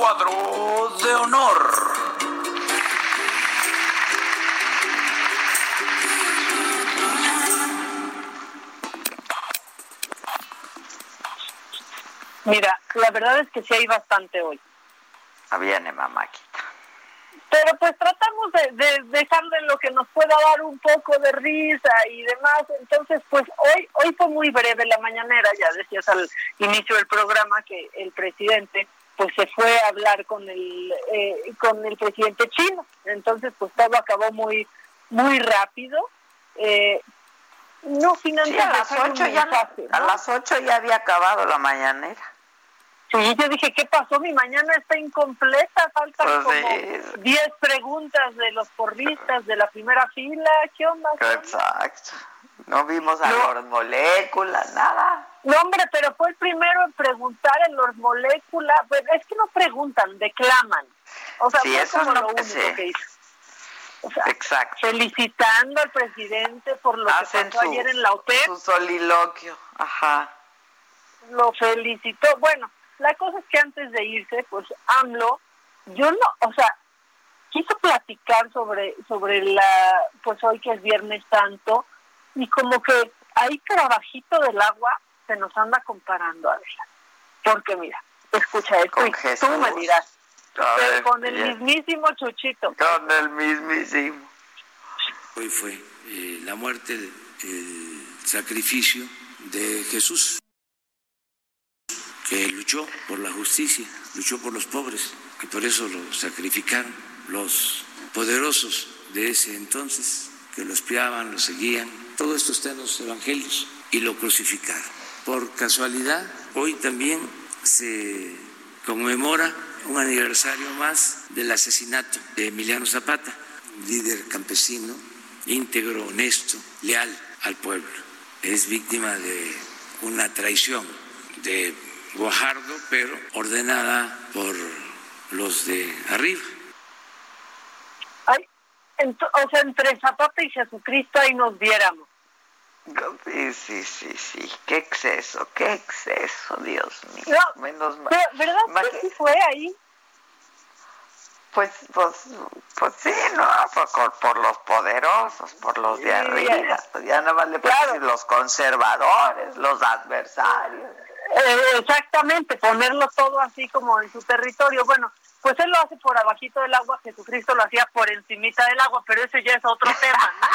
Cuadro de honor. Mira, la verdad es que sí hay bastante hoy. Ah, Viene, mamáquita. Pero pues tratamos de, de dejarle lo que nos pueda dar un poco de risa y demás. Entonces, pues hoy hoy fue muy breve la mañanera, ya decías al inicio del programa que el presidente pues se fue a hablar con el eh, con el presidente chino. Entonces, pues todo acabó muy muy rápido. Eh, no sin Sí, a las ocho ya, había acabado la mañanera. Sí, yo dije, ¿qué pasó? Mi mañana está incompleta, faltan Pues como sí. 10 preguntas de los porristas de la primera fila. ¿Qué onda? Exacto. No vimos a No. moléculas, nada. No, hombre, pero fue el primero en preguntar en los moléculas. Pues es que no preguntan, declaman. O sea, Sí, fue eso como es lo único sé. que hizo. O sea, Exacto. felicitando al presidente por lo Hacen que pasó su, ayer en la OPEP. su soliloquio. Ajá. lo felicitó. Bueno, la cosa es que antes de irse, pues AMLO, yo no, o sea, quiso platicar sobre sobre la, pues hoy que es Viernes Santo, y como que ahí trabajito del agua se nos anda comparando a ver. Porque mira, escucha esto Con y Jesús. tú me dirás, ver, con el bien. mismísimo Chuchito. Con el mismísimo. Hoy fue eh, la muerte, el, el sacrificio de Jesús, que luchó por la justicia, luchó por los pobres, que por eso lo sacrificaron los poderosos de ese entonces, que lo espiaban, lo seguían. Todo esto está en los evangelios y lo crucificaron. por casualidad, hoy también se conmemora un aniversario más del asesinato de Emiliano Zapata, líder campesino, íntegro, honesto, leal al pueblo. Es víctima de una traición de Guajardo, pero ordenada por los de arriba. O sea, entre Zapata y Jesucristo ahí nos viéramos. Sí, sí, sí, sí. Qué exceso, qué exceso, Dios mío. Menos mal. ¿Verdad que sí fue ahí? Pues, pues, pues sí, ¿no? Por, por los poderosos, por los de arriba. Pues ya nada más le claro. los conservadores, los adversarios. Eh, exactamente, ponerlo todo así como en su territorio. Bueno, pues él lo hace por abajito del agua, Jesucristo lo hacía por encimita del agua, pero ese ya es otro (laughs) tema, ¿no?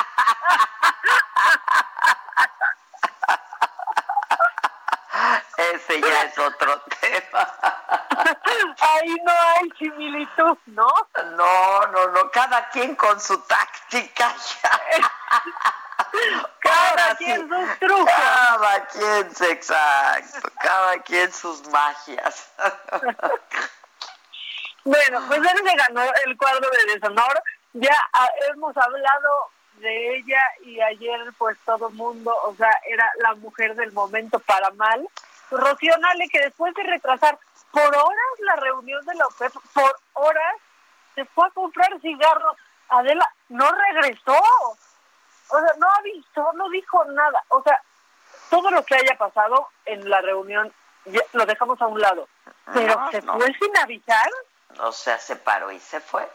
ese ya es otro tema. (laughs) Ahí no hay similitud, ¿no? No, no, no, cada quien con su táctica. (laughs) cada quien sus trucos. Cada quien, exacto, cada quien sus magias. Bueno, pues él se ganó el cuadro de deshonor. Ya ah, hemos hablado de ella y ayer pues todo mundo, o sea, era la mujer del momento para mal. Rocío Nale, que después de retrasar por horas la reunión de la OPEP, por horas, se fue a comprar cigarros. Adela no regresó. O sea, no avisó, no dijo nada. O sea, todo lo que haya pasado en la reunión lo dejamos a un lado. Pero se fue sin avisar. O sea, se paró y se fue.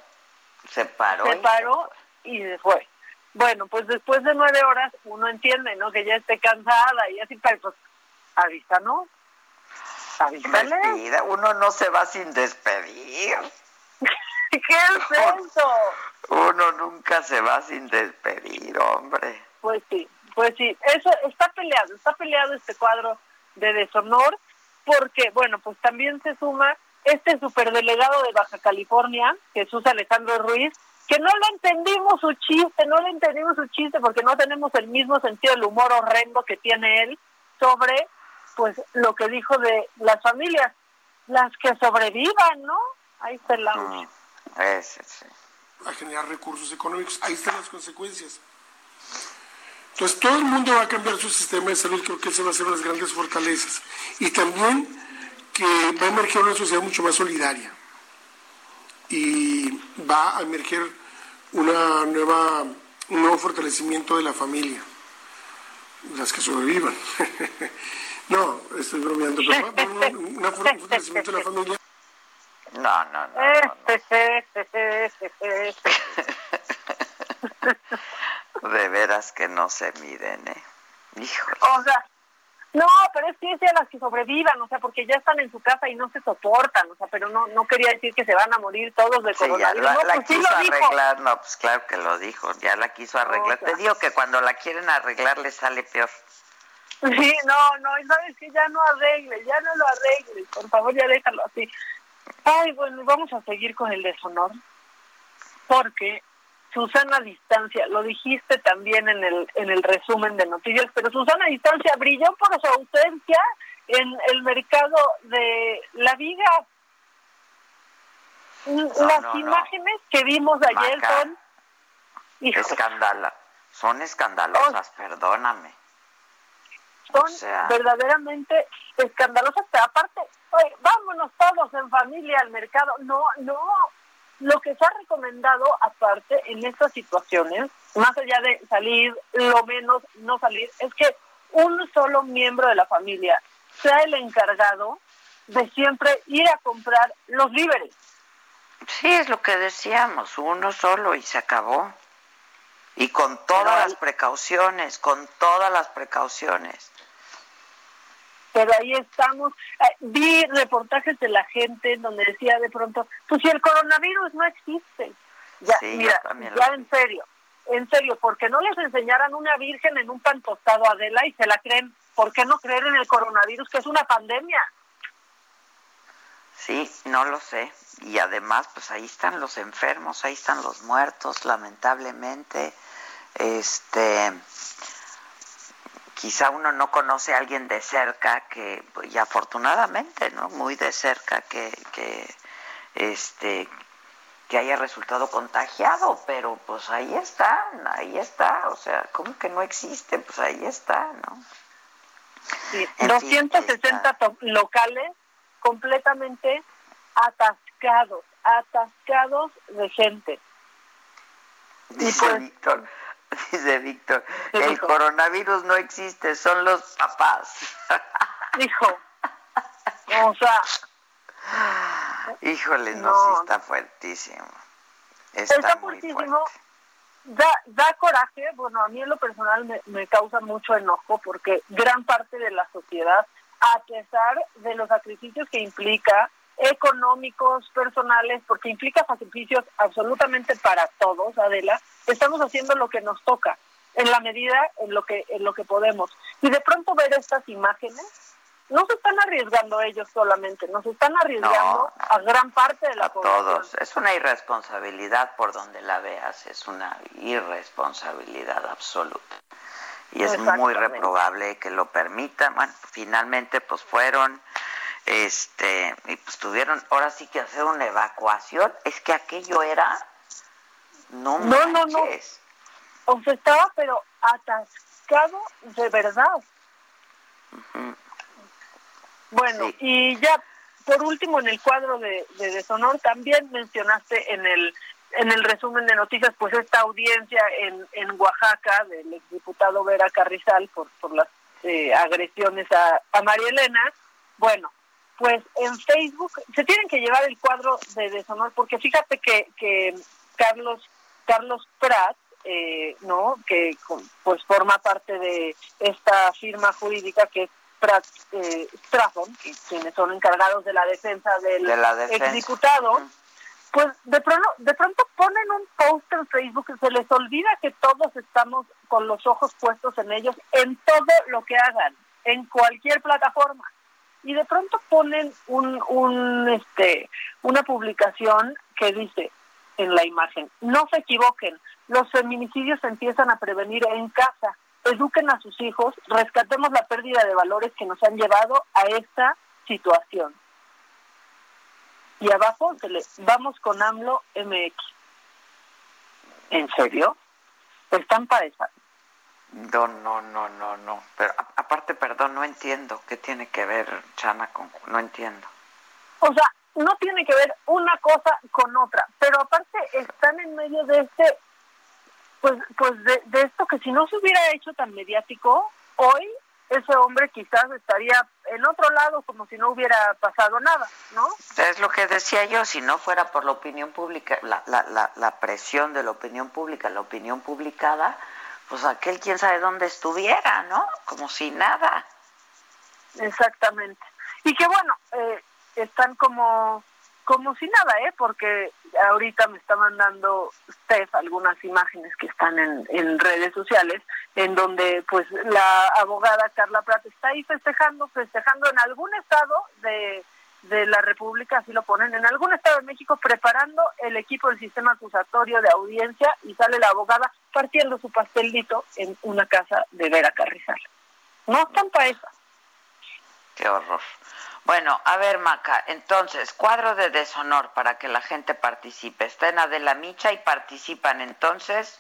Se paró. Se paró y se fue. Bueno, pues después de nueve horas uno entiende, ¿no? Que ya esté cansada y así, pero pues avisa, ¿no? Despedida, uno no se va sin despedir. (laughs) ¿Qué es eso? Uno nunca se va sin despedir, hombre. Pues sí, pues sí, eso está peleado, está peleado este cuadro de deshonor, porque, bueno, pues también se suma este superdelegado de Baja California, Jesús Alejandro Ruiz, que no le entendimos su chiste, no le entendimos su chiste porque no tenemos el mismo sentido del humor horrendo que tiene él sobre pues lo que dijo de las familias, las que sobrevivan, ¿no? Ahí está el audio. Mm, a generar recursos económicos, ahí están las consecuencias. Entonces todo el mundo va a cambiar su sistema de salud, creo que esa va a ser una de las grandes fortalezas. Y también que va a emerger una sociedad mucho más solidaria y va a emerger una nueva, un nuevo fortalecimiento de la familia, las que sobrevivan. (laughs) no, estoy bromeando, pero va a un fortalecimiento de la familia. No, no, no. (laughs) (laughs) de veras que no se miden, ¿eh? Híjole. O sea, no, pero es que es a las que sobrevivan, o sea, porque ya están en su casa y no se soportan, o sea, pero no no quería decir que se van a morir todos de coronavirus. Sí, ya la, pues quiso arreglar, no, pues claro que lo dijo, ya la quiso arreglar. Te digo que cuando la quieren arreglar le sale peor. Sí, no, no, y sabes que ya no arregle, ya no lo arregle, por favor ya déjalo así. Ay, bueno, vamos a seguir con el deshonor, porque Susana Distancia, lo dijiste también en el, en el resumen de noticias, pero Susana Distancia brilló por su ausencia en el mercado de la viga. Las imágenes que vimos ayer son... Escandala, son escandalosas, perdóname. Son verdaderamente escandalosas, pero aparte, oye, vámonos todos en familia al mercado. No, no, lo que se ha recomendado aparte en estas situaciones, más allá de salir, lo menos no salir, es que un solo miembro de la familia sea el encargado de siempre ir a comprar los víveres. Sí, es lo que decíamos, uno solo y se acabó. Y con todas las precauciones, con todas las precauciones pero ahí estamos. Eh, vi reportajes de la gente donde decía de pronto, pues si el coronavirus no existe. Ya, mira, ya en serio, en serio, porque no les enseñaran una virgen en un pan tostado Adela y se la creen? ¿Por qué no creer en el coronavirus que es una pandemia? Sí, no lo sé. Y además, pues ahí están los enfermos, ahí están los muertos, lamentablemente. Este, quizá uno no conoce a alguien de cerca que, y afortunadamente, ¿no? Muy de cerca que, que este que haya resultado contagiado, pero pues ahí está, ahí está, o sea, ¿cómo que no existe? Pues ahí está, ¿no? Sí, 260 locales completamente atascados, atascados de gente. Dice pues, Víctor, (laughs) dice Víctor, el coronavirus no existe, son los papás. (laughs) Dijo, o sea... Híjole, no, sí está fuertísimo. Está, fuertísimo. Da, da coraje, bueno, a mí en lo personal me, me causa mucho enojo porque gran parte de la sociedad, a pesar de los sacrificios que implica económicos, personales, porque implica sacrificios absolutamente para todos, Adela, estamos haciendo lo que nos toca en la medida en lo que en lo que podemos. Y de pronto ver estas imágenes, no se están arriesgando ellos solamente, nos están arriesgando a gran parte de la a todos. Es una irresponsabilidad por donde la veas, es una irresponsabilidad absoluta. Y es muy reprobable que lo permitan. Bueno, finalmente pues fueron este y pues tuvieron ahora sí que hacer una evacuación. Es que aquello era no no no no. o sea estaba pero atascado de verdad. Bueno y ya por último en el cuadro de, de deshonor también mencionaste en el en el resumen de noticias pues esta audiencia en, en Oaxaca del exdiputado Vera Carrizal por por las eh, agresiones a, a María Elena. Bueno pues en Facebook se tienen que llevar el cuadro de deshonor, porque fíjate que, que Carlos, Carlos Pratt, eh, ¿no? que pues forma parte de esta firma jurídica que es Pratt eh, quienes son encargados de la defensa del exdiputado, pues de pronto, de pronto ponen un post en Facebook y se les olvida que todos estamos con los ojos puestos en ellos en todo lo que hagan, en cualquier plataforma y de pronto ponen un, un este una publicación que dice en la imagen, no se equivoquen, los feminicidios se empiezan a prevenir en casa, eduquen a sus hijos, rescatemos la pérdida de valores que nos han llevado a esta situación. Y abajo se le, vamos con AMLO MX. ¿En serio? Están para esa. No, no, no, no, no. Pero aparte, perdón, no entiendo qué tiene que ver Chana con... No entiendo. O sea, no tiene que ver una cosa con otra, pero aparte están en medio de este, pues, pues de, de esto que si no se hubiera hecho tan mediático, hoy ese hombre quizás estaría en otro lado como si no hubiera pasado nada, ¿no? Es lo que decía yo, si no fuera por la opinión pública, la, la, la, la presión de la opinión pública, la opinión publicada, pues aquel quién sabe dónde estuviera, ¿no? Como si nada. Exactamente. Y que bueno, eh, están como como si nada, ¿eh? Porque ahorita me está mandando Steph algunas imágenes que están en, en redes sociales, en donde pues la abogada Carla Prat está ahí festejando, festejando en algún estado de de la República, así lo ponen, en algún estado de México preparando el equipo del sistema acusatorio de audiencia y sale la abogada partiendo su pastelito en una casa de Vera Carrizal. No están para eso. Qué horror. Bueno, a ver, Maca, entonces, cuadro de deshonor para que la gente participe. Está en Adela Micha y participan entonces.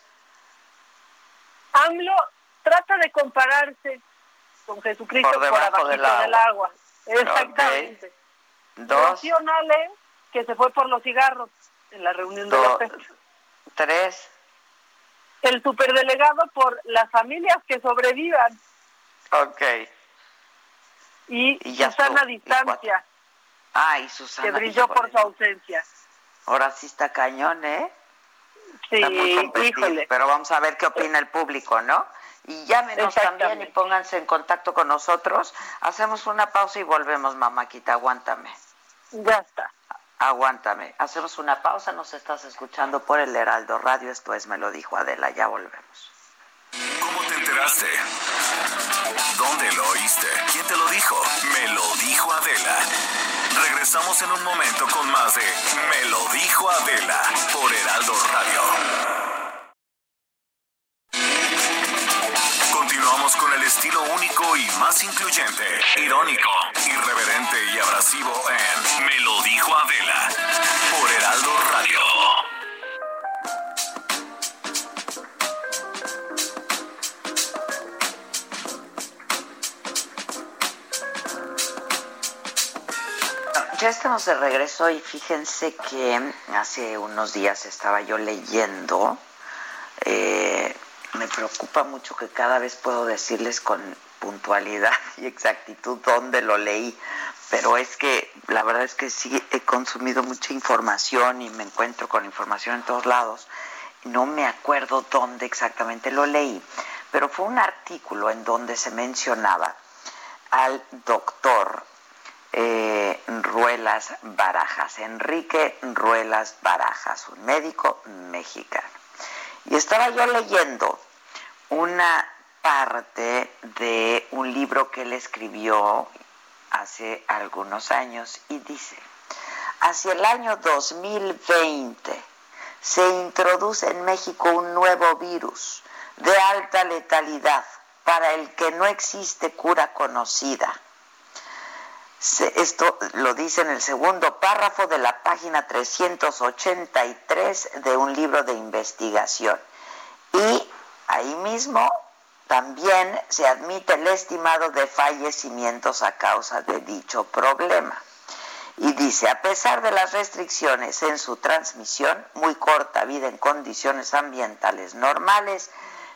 AMLO trata de compararse con Jesucristo por, debajo del, agua. Exactamente. Dos. que se fue por los cigarros en la reunión de la Tres. El superdelegado por las familias que sobrevivan. Ok. Y, Susana Distancia. Ah, y Susana. Que brilló por su ausencia. Ahora sí está cañón, ¿eh? Sí, híjole. Pero vamos a ver qué opina el público, ¿no? Y llámenos también y pónganse en contacto con nosotros. Hacemos una pausa y volvemos, mamáquita, aguántame. Ya está. Aguántame. Hacemos una pausa, nos estás escuchando por el Heraldo Radio. Esto es Me lo dijo Adela, ya volvemos. ¿Cómo te enteraste? ¿Dónde lo oíste? ¿Quién te lo dijo? Me lo dijo Adela. Regresamos en un momento con más de Me lo dijo Adela por Heraldo Radio. Estilo único y más incluyente, irónico, irreverente y abrasivo en Me lo dijo Adela por Heraldo Radio. Ya estamos de regreso y fíjense que hace unos días estaba yo leyendo eh, me preocupa mucho que cada vez puedo decirles con puntualidad (laughs) y exactitud dónde lo leí, pero es que la verdad es que sí he consumido mucha información y me encuentro con información en todos lados. No me acuerdo dónde exactamente lo leí, pero fue un artículo en donde se mencionaba al doctor eh, Ruelas Barajas, Enrique Ruelas Barajas, un médico mexicano. Y estaba yo leyendo una parte de un libro que él escribió hace algunos años y dice, hacia el año 2020 se introduce en México un nuevo virus de alta letalidad para el que no existe cura conocida. Esto lo dice en el segundo párrafo de la página 383 de un libro de investigación. Y ahí mismo también se admite el estimado de fallecimientos a causa de dicho problema. Y dice, a pesar de las restricciones en su transmisión, muy corta vida en condiciones ambientales normales,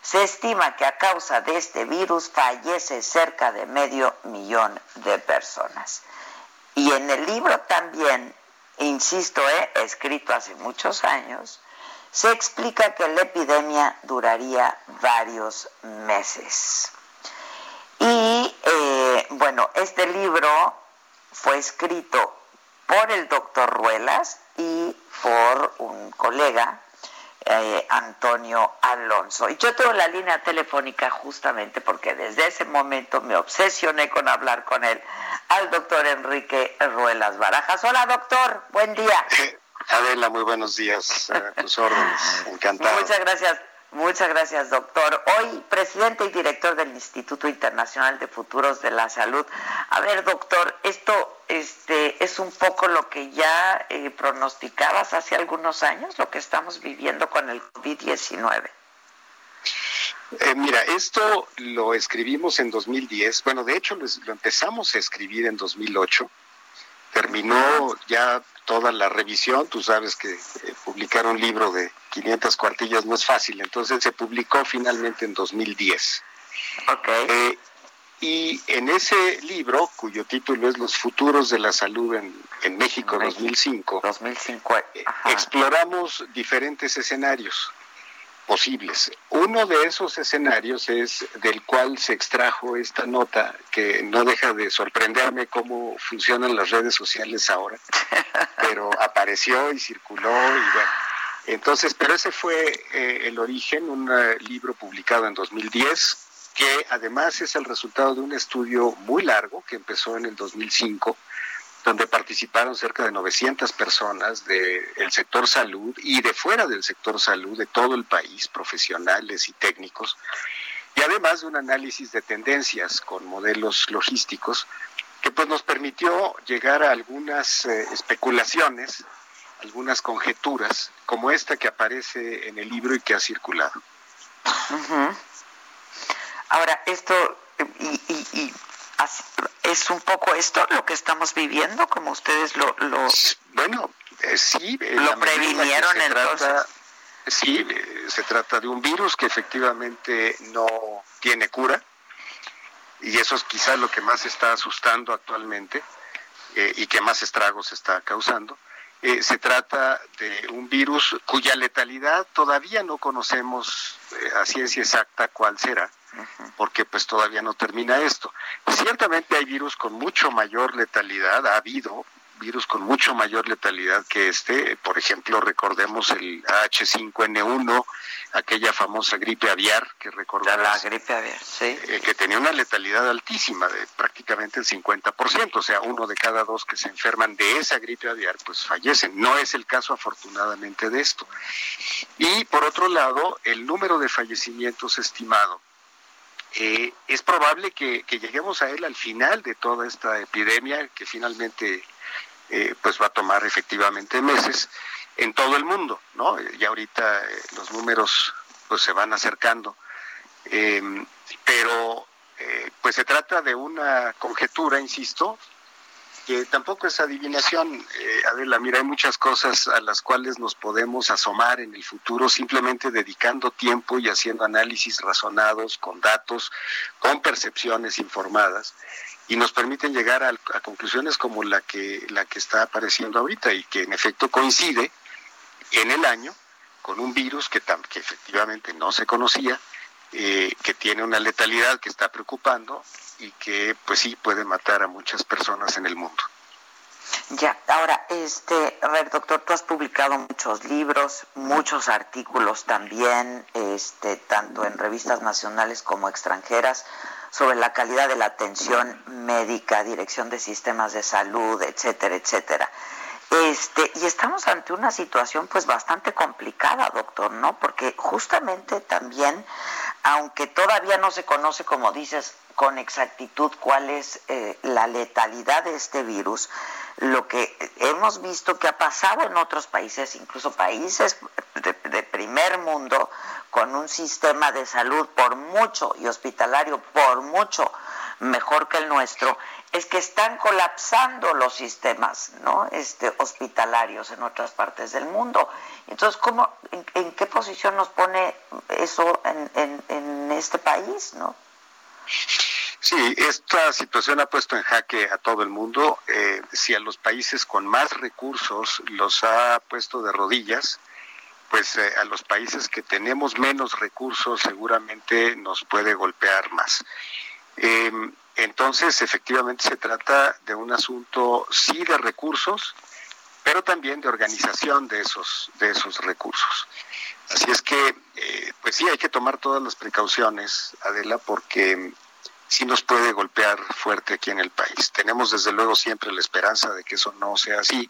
se estima que a causa de este virus fallece cerca de medio millón de personas. Y en el libro también, insisto, escrito hace muchos años, se explica que la epidemia duraría varios meses. Y eh, bueno, este libro fue escrito por el doctor Ruelas y por un colega eh, Antonio Alonso. Y yo tengo la línea telefónica justamente porque desde ese momento me obsesioné con hablar con él, al doctor Enrique Ruelas Barajas. Hola doctor, buen día. Adela, muy buenos días. A tus órdenes, (laughs) encantado. Muchas gracias. Muchas gracias, doctor. Hoy, presidente y director del Instituto Internacional de Futuros de la Salud. A ver, doctor, esto este, es un poco lo que ya eh, pronosticabas hace algunos años, lo que estamos viviendo con el COVID-19. Eh, mira, esto lo escribimos en 2010. Bueno, de hecho, lo, lo empezamos a escribir en 2008. Terminó ya toda la revisión. Tú sabes que eh, publicar un libro de 500 cuartillas no es fácil, entonces se publicó finalmente en 2010. Okay. Eh, y en ese libro, cuyo título es Los futuros de la salud en, en México, 2005, 2005 exploramos diferentes escenarios posibles. Uno de esos escenarios es del cual se extrajo esta nota, que no deja de sorprenderme cómo funcionan las redes sociales ahora, (laughs) pero apareció y circuló y bueno. Entonces, pero ese fue eh, el origen, un uh, libro publicado en 2010, que además es el resultado de un estudio muy largo que empezó en el 2005 donde participaron cerca de 900 personas del sector salud y de fuera del sector salud de todo el país, profesionales y técnicos, y además de un análisis de tendencias con modelos logísticos que pues nos permitió llegar a algunas eh, especulaciones, algunas conjeturas, como esta que aparece en el libro y que ha circulado. Uh -huh. Ahora, esto, y, y, y es un poco esto lo que estamos viviendo, como ustedes lo... lo bueno, eh, sí. ¿Lo previnieron entonces? Trata, sí, eh, se trata de un virus que efectivamente no tiene cura y eso es quizá lo que más está asustando actualmente eh, y que más estragos está causando. Eh, se trata de un virus cuya letalidad todavía no conocemos eh, a ciencia exacta cuál será, porque pues todavía no termina esto. Ciertamente hay virus con mucho mayor letalidad, ha habido virus con mucho mayor letalidad que este, por ejemplo, recordemos el H5N1, aquella famosa gripe aviar que recordamos. La gripe aviar, sí. Eh, que tenía una letalidad altísima, de prácticamente el 50%, o sea, uno de cada dos que se enferman de esa gripe aviar, pues fallecen. No es el caso, afortunadamente, de esto. Y por otro lado, el número de fallecimientos estimado eh, es probable que, lleguemos a él al final de toda esta epidemia que finalmente eh, pues va a tomar efectivamente meses en todo el mundo, ¿no? Ya ahorita eh, los números pues se van acercando, em, pero pues se trata de una conjetura, insisto, que tampoco es adivinación, eh, Adela, mira, hay muchas cosas a las cuales nos podemos asomar en el futuro simplemente dedicando tiempo y haciendo análisis razonados, con datos, con percepciones informadas, y nos permiten llegar a, conclusiones como la que, la que está apareciendo ahorita y que en efecto coincide en el año con un virus que, que efectivamente no se conocía, eh, que tiene una letalidad que está preocupando y que pues sí puede matar a muchas personas en el mundo. Ya, ahora, este, a ver, doctor, tú has publicado muchos libros, muchos artículos también, este, tanto en revistas nacionales como extranjeras, sobre la calidad de la atención médica, dirección de sistemas de salud, etcétera, etcétera. Este, y estamos ante una situación pues bastante complicada, doctor, ¿no? Porque justamente también, aunque todavía no se conoce, como dices, con exactitud cuál es eh, la letalidad de este virus, lo que hemos visto que ha pasado en otros países, incluso países de, primer mundo, con un sistema de salud por mucho y hospitalario por mucho mejor que el nuestro, es que están colapsando los sistemas ¿no? este, hospitalarios en otras partes del mundo. Entonces, ¿cómo, en, qué posición nos pone eso en, en este país? ¿no? Sí, esta situación ha puesto en jaque a todo el mundo. Eh, si a los países con más recursos los ha puesto de rodillas, pues eh, a los países que tenemos menos recursos seguramente nos puede golpear más. Em, entonces, efectivamente se trata de un asunto sí de recursos, pero también de organización de esos, de esos recursos. Así es que, eh, pues sí, hay que tomar todas las precauciones, Adela, porque sí nos puede golpear fuerte aquí en el país. Tenemos desde luego siempre la esperanza de que eso no sea así,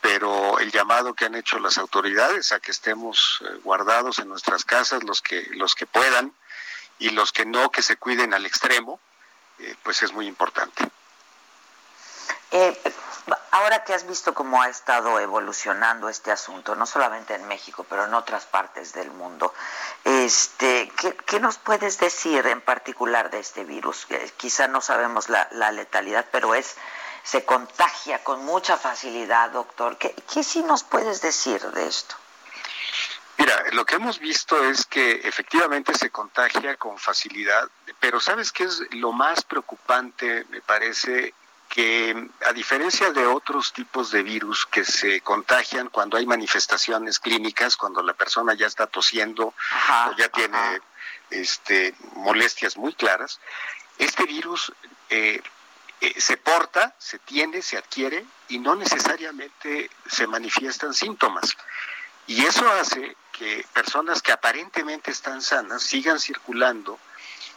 pero el llamado que han hecho las autoridades a que estemos eh, guardados en nuestras casas, los que, los que puedan, y los que no, que se cuiden al extremo, eh, pues es muy importante. Eh, ahora que has visto cómo ha estado evolucionando este asunto, no solamente en México, pero en otras partes del mundo, este, ¿qué, nos puedes decir en particular de este virus? quizá no sabemos la, letalidad, pero es se contagia con mucha facilidad, doctor. ¿Qué, ¿Qué sí nos puedes decir de esto? Mira, lo que hemos visto es que efectivamente se contagia con facilidad, pero ¿sabes qué es lo más preocupante, me parece? que a diferencia de otros tipos de virus que se contagian cuando hay manifestaciones clínicas, cuando la persona ya está tosiendo o ya tiene este, molestias muy claras, este virus eh, eh, se porta, se tiene, se adquiere y no necesariamente se manifiestan síntomas. Y eso hace que personas que aparentemente están sanas sigan circulando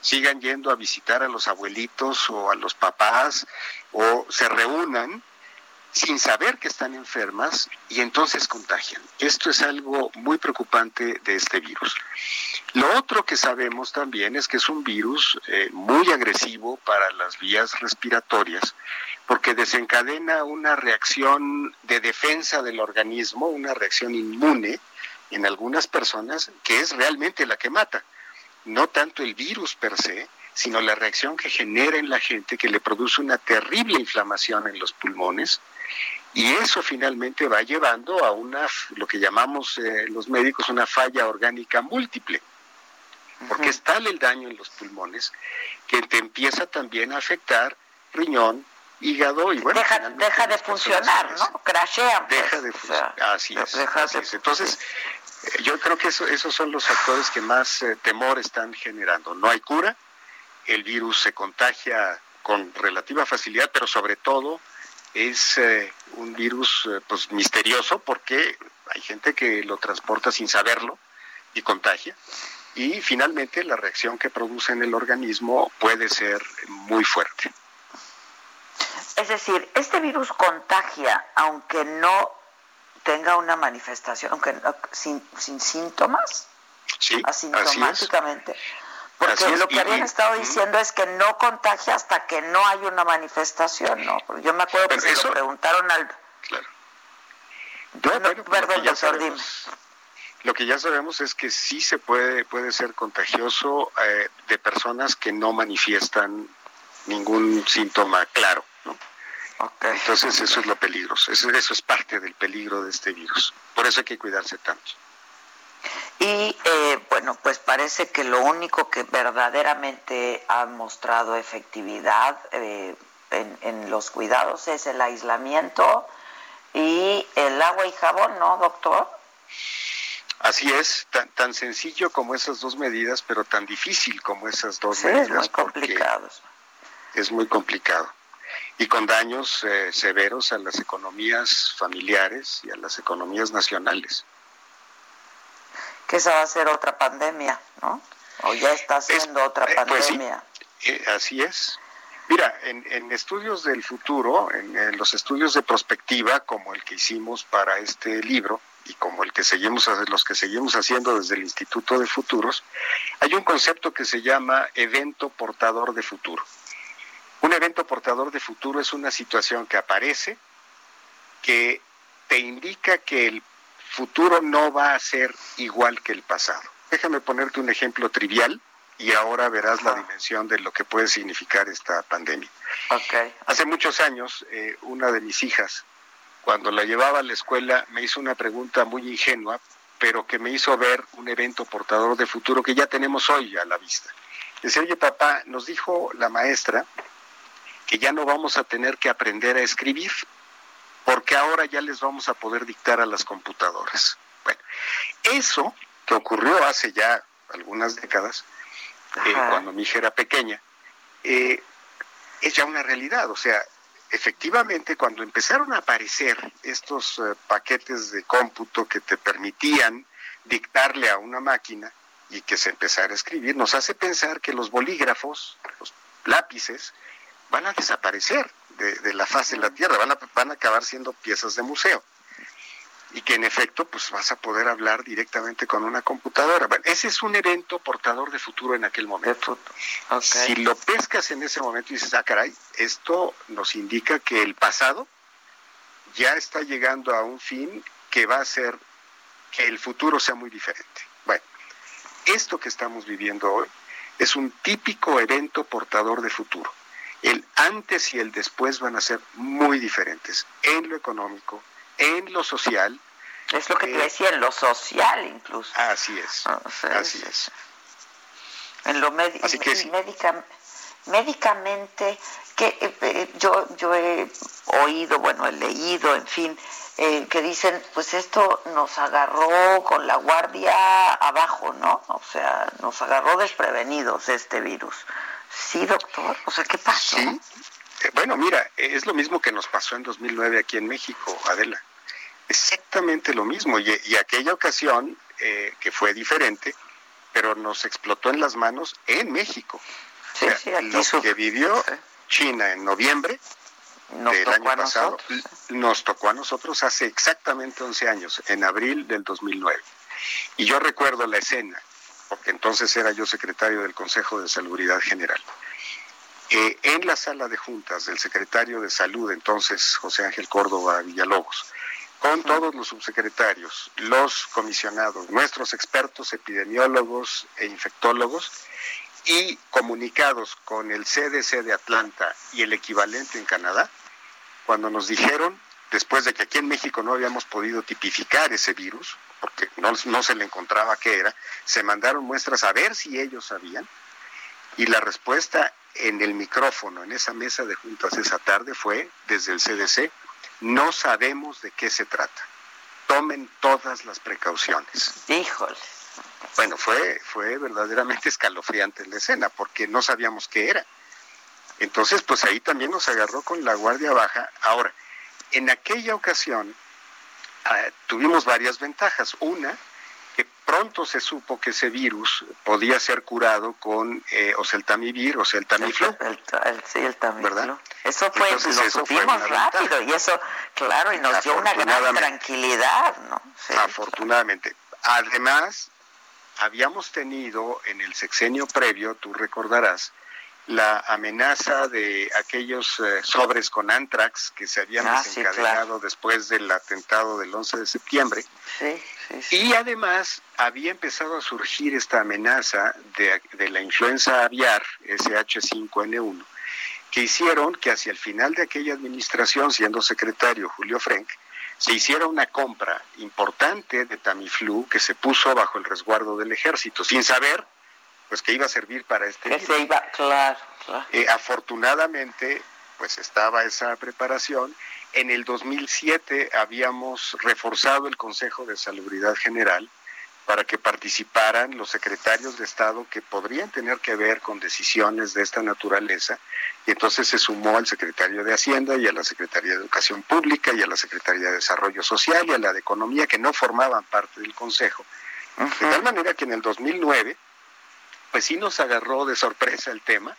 sigan yendo a visitar a los abuelitos o a los papás o se reúnan sin saber que están enfermas y entonces contagian. Esto es algo muy preocupante de este virus. Lo otro que sabemos también es que es un virus eh, muy agresivo para las vías respiratorias porque desencadena una reacción de defensa del organismo, una reacción inmune en algunas personas que es realmente la que mata no tanto el virus per se, sino la reacción que genera en la gente que le produce una terrible inflamación en los pulmones y eso finalmente va llevando a una lo que llamamos eh, los médicos una falla orgánica múltiple. Porque es tal el daño en los pulmones que te empieza también a afectar riñón hígado y bueno deja, de funcionar no crashea pues, deja de funcionar así es. entonces eh, yo creo que esos son los factores que más eh, temor están generando. No hay cura, el virus se contagia con relativa facilidad, pero sobre todo es eh, un virus pues misterioso porque hay gente que lo transporta sin saberlo y contagia. Y finalmente la reacción que produce en el organismo puede ser muy fuerte. Es decir, este virus contagia aunque no tenga una manifestación, aunque sin, sin síntomas, sí, asintomáticamente. Porque lo que habían estado diciendo es que no contagia hasta que no hay una manifestación, ¿no? Yo me acuerdo que se lo preguntaron al... Claro. perdón, doctor, Lo que ya sabemos es que sí se puede, puede ser contagioso eh, de personas que no manifiestan ningún síntoma claro, ¿no? Entonces eso es lo peligroso, eso, eso es parte del peligro de este virus. Por eso hay que cuidarse tanto. Y eh, bueno, pues parece que lo único que verdaderamente ha mostrado efectividad eh, en, los cuidados es el aislamiento y el agua y jabón, ¿no, doctor? Así es, tan, tan sencillo como esas dos medidas, pero tan difícil como esas dos medidas. Es muy complicado. Es muy complicado. Y con daños eh, severos a las economías familiares y a las economías nacionales que esa va a ser otra pandemia, ¿no? O ya está siendo otra eh, pues pandemia. Eh, así es. Mira, en, estudios del futuro, en, los estudios de prospectiva, como el que hicimos para este libro y como el que seguimos los que seguimos haciendo desde el Instituto de Futuros, hay un concepto que se llama evento portador de futuro. Un evento portador de futuro es una situación que aparece que te indica que el futuro no va a ser igual que el pasado. Déjame ponerte un ejemplo trivial y ahora verás la dimensión de lo que puede significar esta pandemia. Okay. Hace muchos años, eh, una de mis hijas, cuando la llevaba a la escuela, me hizo una pregunta muy ingenua, pero que me hizo ver un evento portador de futuro que ya tenemos hoy a la vista. Dice, oye papá, nos dijo la maestra que ya no vamos a tener que aprender a escribir, porque ahora ya les vamos a poder dictar a las computadoras. Bueno, eso que ocurrió hace ya algunas décadas, eh, cuando mi hija era pequeña, eh, es ya una realidad. O sea, efectivamente, cuando empezaron a aparecer estos eh, paquetes de cómputo que te permitían dictarle a una máquina y que se empezara a escribir, nos hace pensar que los bolígrafos, los lápices, van a desaparecer de, la faz de la Tierra, van a, van a acabar siendo piezas de museo. Y que en efecto, pues vas a poder hablar directamente con una computadora. ese es un evento portador de futuro en aquel momento. Si lo pescas en ese momento y dices, ah, caray, esto nos indica que el pasado ya está llegando a un fin que va a hacer que el futuro sea muy diferente. Bueno, esto que estamos viviendo hoy es un típico evento portador de futuro el antes y el después van a ser muy diferentes en lo económico, en lo social. Es lo que te eh, decía, en lo social incluso. Así es. Ah, así es. En lo médico, médicamente, que eh, eh, yo, yo he oído, bueno, he leído, en fin, que dicen, pues esto nos agarró con la guardia abajo, ¿no? O sea, nos agarró desprevenidos este virus. Sí, doctor. O sea, ¿qué pasó? Sí. Eh, bueno, mira, es lo mismo que nos pasó en 2009 aquí en México, Adela. Exactamente lo mismo. Y, aquella ocasión, eh, que fue diferente, pero nos explotó en las manos en México. Sí, sí, aquí lo que vivió China en noviembre del año pasado nos tocó a nosotros hace exactamente 11 años, en abril del 2009. Y yo recuerdo la escena porque entonces era yo secretario del Consejo de Salubridad General. Eh, en la sala de juntas del secretario de Salud, entonces José Ángel Córdoba Villalobos, con todos los subsecretarios, los comisionados, nuestros expertos epidemiólogos e infectólogos, y comunicados con el CDC de Atlanta y el equivalente en Canadá, cuando nos dijeron, después de que aquí en México no habíamos podido tipificar ese virus, porque no, no se le encontraba qué era, se mandaron muestras a ver si ellos sabían, y la respuesta en el micrófono, en esa mesa de juntas esa tarde fue, desde el CDC, no sabemos de qué se trata. Tomen todas las precauciones. Híjole. Bueno, fue, fue verdaderamente escalofriante la escena, porque no sabíamos qué era. Entonces, pues ahí también nos agarró con la guardia baja. Ahora, en aquella ocasión, Ah, tuvimos varias ventajas. Una, que pronto se supo que ese virus podía ser curado con eh, oseltamivir o celtamiflu. sí, el ¿verdad? Eso fue, lo supimos rápido y eso, claro, y nos dio una gran tranquilidad, ¿no? Afortunadamente. Además, habíamos tenido en el sexenio previo, tú recordarás, la amenaza de aquellos eh, sobres con antrax que se habían Ah, desencadenado después del atentado del 11 de septiembre. Sí, sí. Y además había empezado a surgir esta amenaza de, de la influenza aviar, SH5N1, que hicieron que hacia el final de aquella administración, siendo secretario Julio Frenk, se hiciera una compra importante de Tamiflu que se puso bajo el resguardo del ejército, sin saber pues que iba a servir para este Que se iba, claro, claro. Eh, afortunadamente, pues estaba esa preparación. En el 2007 habíamos reforzado el Consejo de Salubridad General para que participaran los secretarios de Estado que podrían tener que ver con decisiones de esta naturaleza. Y entonces se sumó al secretario de Hacienda y a la Secretaría de Educación Pública y a la Secretaría de Desarrollo Social y a la de Economía que no formaban parte del Consejo. De tal manera que en el 2009 pues sí nos agarró de sorpresa el tema,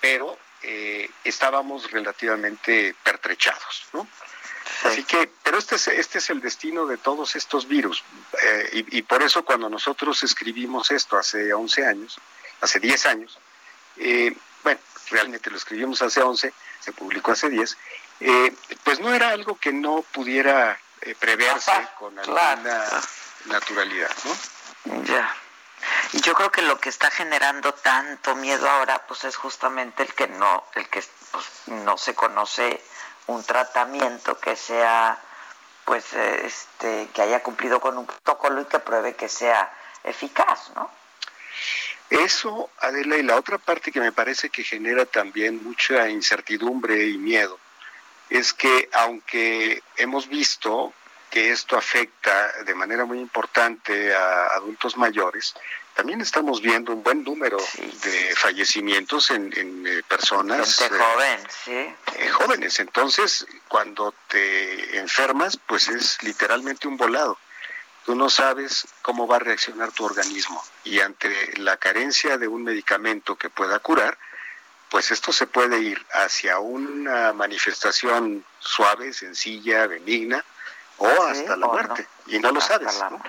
pero eh, estábamos relativamente pertrechados, ¿no? Así que, pero este es, este es el destino de todos estos virus, eh, y, y, por eso cuando nosotros escribimos esto hace 11 años, hace 10 años, eh, bueno, realmente lo escribimos hace 11, se publicó hace 10, eh, pues no era algo que no pudiera preverse Ajá, con alguna claro. naturalidad, ¿no? Ya. Y yo creo que lo que está generando tanto miedo ahora, pues es justamente el que no, el que pues, no se conoce un tratamiento que sea, pues, este, que haya cumplido con un protocolo y que pruebe que sea eficaz, ¿no? Eso, Adela, y la otra parte que me parece que genera también mucha incertidumbre y miedo, es que aunque hemos visto que esto afecta de manera muy importante a adultos mayores, también estamos viendo un buen número sí. de fallecimientos en, en eh, personas eh, joven, sí. eh, jóvenes. Entonces, cuando te enfermas, pues es literalmente un volado. Tú no sabes cómo va a reaccionar tu organismo y ante la carencia de un medicamento que pueda curar, pues esto se puede ir hacia una manifestación suave, sencilla, benigna, o sí, hasta la o muerte. No. Y no lo sabes. ¿no?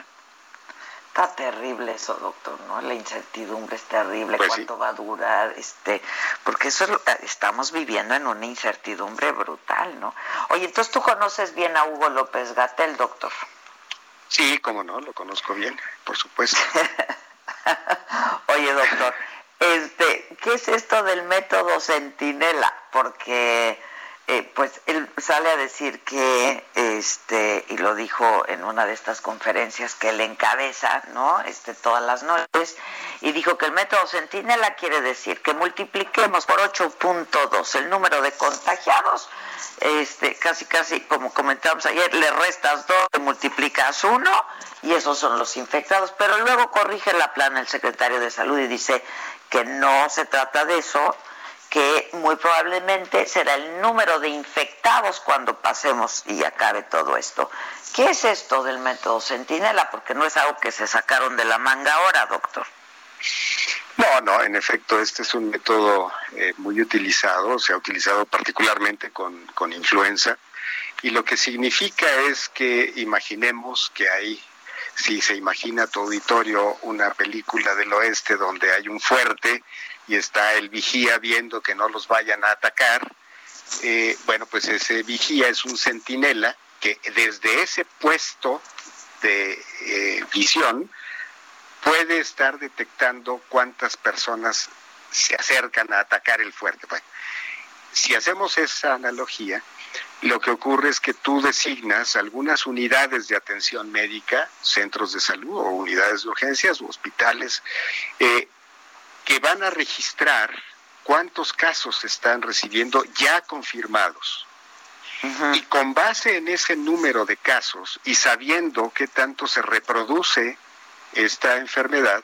Está terrible eso, doctor, ¿no? La incertidumbre es terrible, pues cuánto sí. va a durar, este, porque eso es, estamos viviendo en una incertidumbre brutal, ¿no? Oye, entonces tú conoces bien a Hugo López Gatel, doctor. Sí, cómo no, lo conozco bien, por supuesto. (laughs) Oye, doctor, este, ¿qué es esto del método Centinela? Porque eh, pues él sale a decir que, este, y lo dijo en una de estas conferencias que él encabeza, ¿no? Este, todas las noches, y dijo que el método Centinela quiere decir que multipliquemos por 8.2 el número de contagiados, este, casi casi como comentábamos ayer, le restas 2, le multiplicas 1, y esos son los infectados, pero luego corrige la plana el secretario de salud y dice que no se trata de eso, que muy probablemente será el número de infectados cuando pasemos y acabe todo esto. ¿Qué es esto del método Centinela? Porque no es algo que se sacaron de la manga ahora, doctor. No, no, en efecto, este es un método eh, muy utilizado, se ha utilizado particularmente con, con influenza, y lo que significa es que imaginemos que hay si se imagina tu auditorio una película del oeste donde hay un fuerte y está el vigía viendo que no los vayan a atacar, eh, bueno, pues ese vigía es un centinela que desde ese puesto de eh, visión puede estar detectando cuántas personas se acercan a atacar el fuerte. Si hacemos esa analogía, lo que ocurre es que tú designas algunas unidades de atención médica, centros de salud o unidades de urgencias o hospitales, eh, que van a registrar cuántos casos están recibiendo ya confirmados. Uh -huh. Y con base en ese número de casos y sabiendo qué tanto se reproduce esta enfermedad,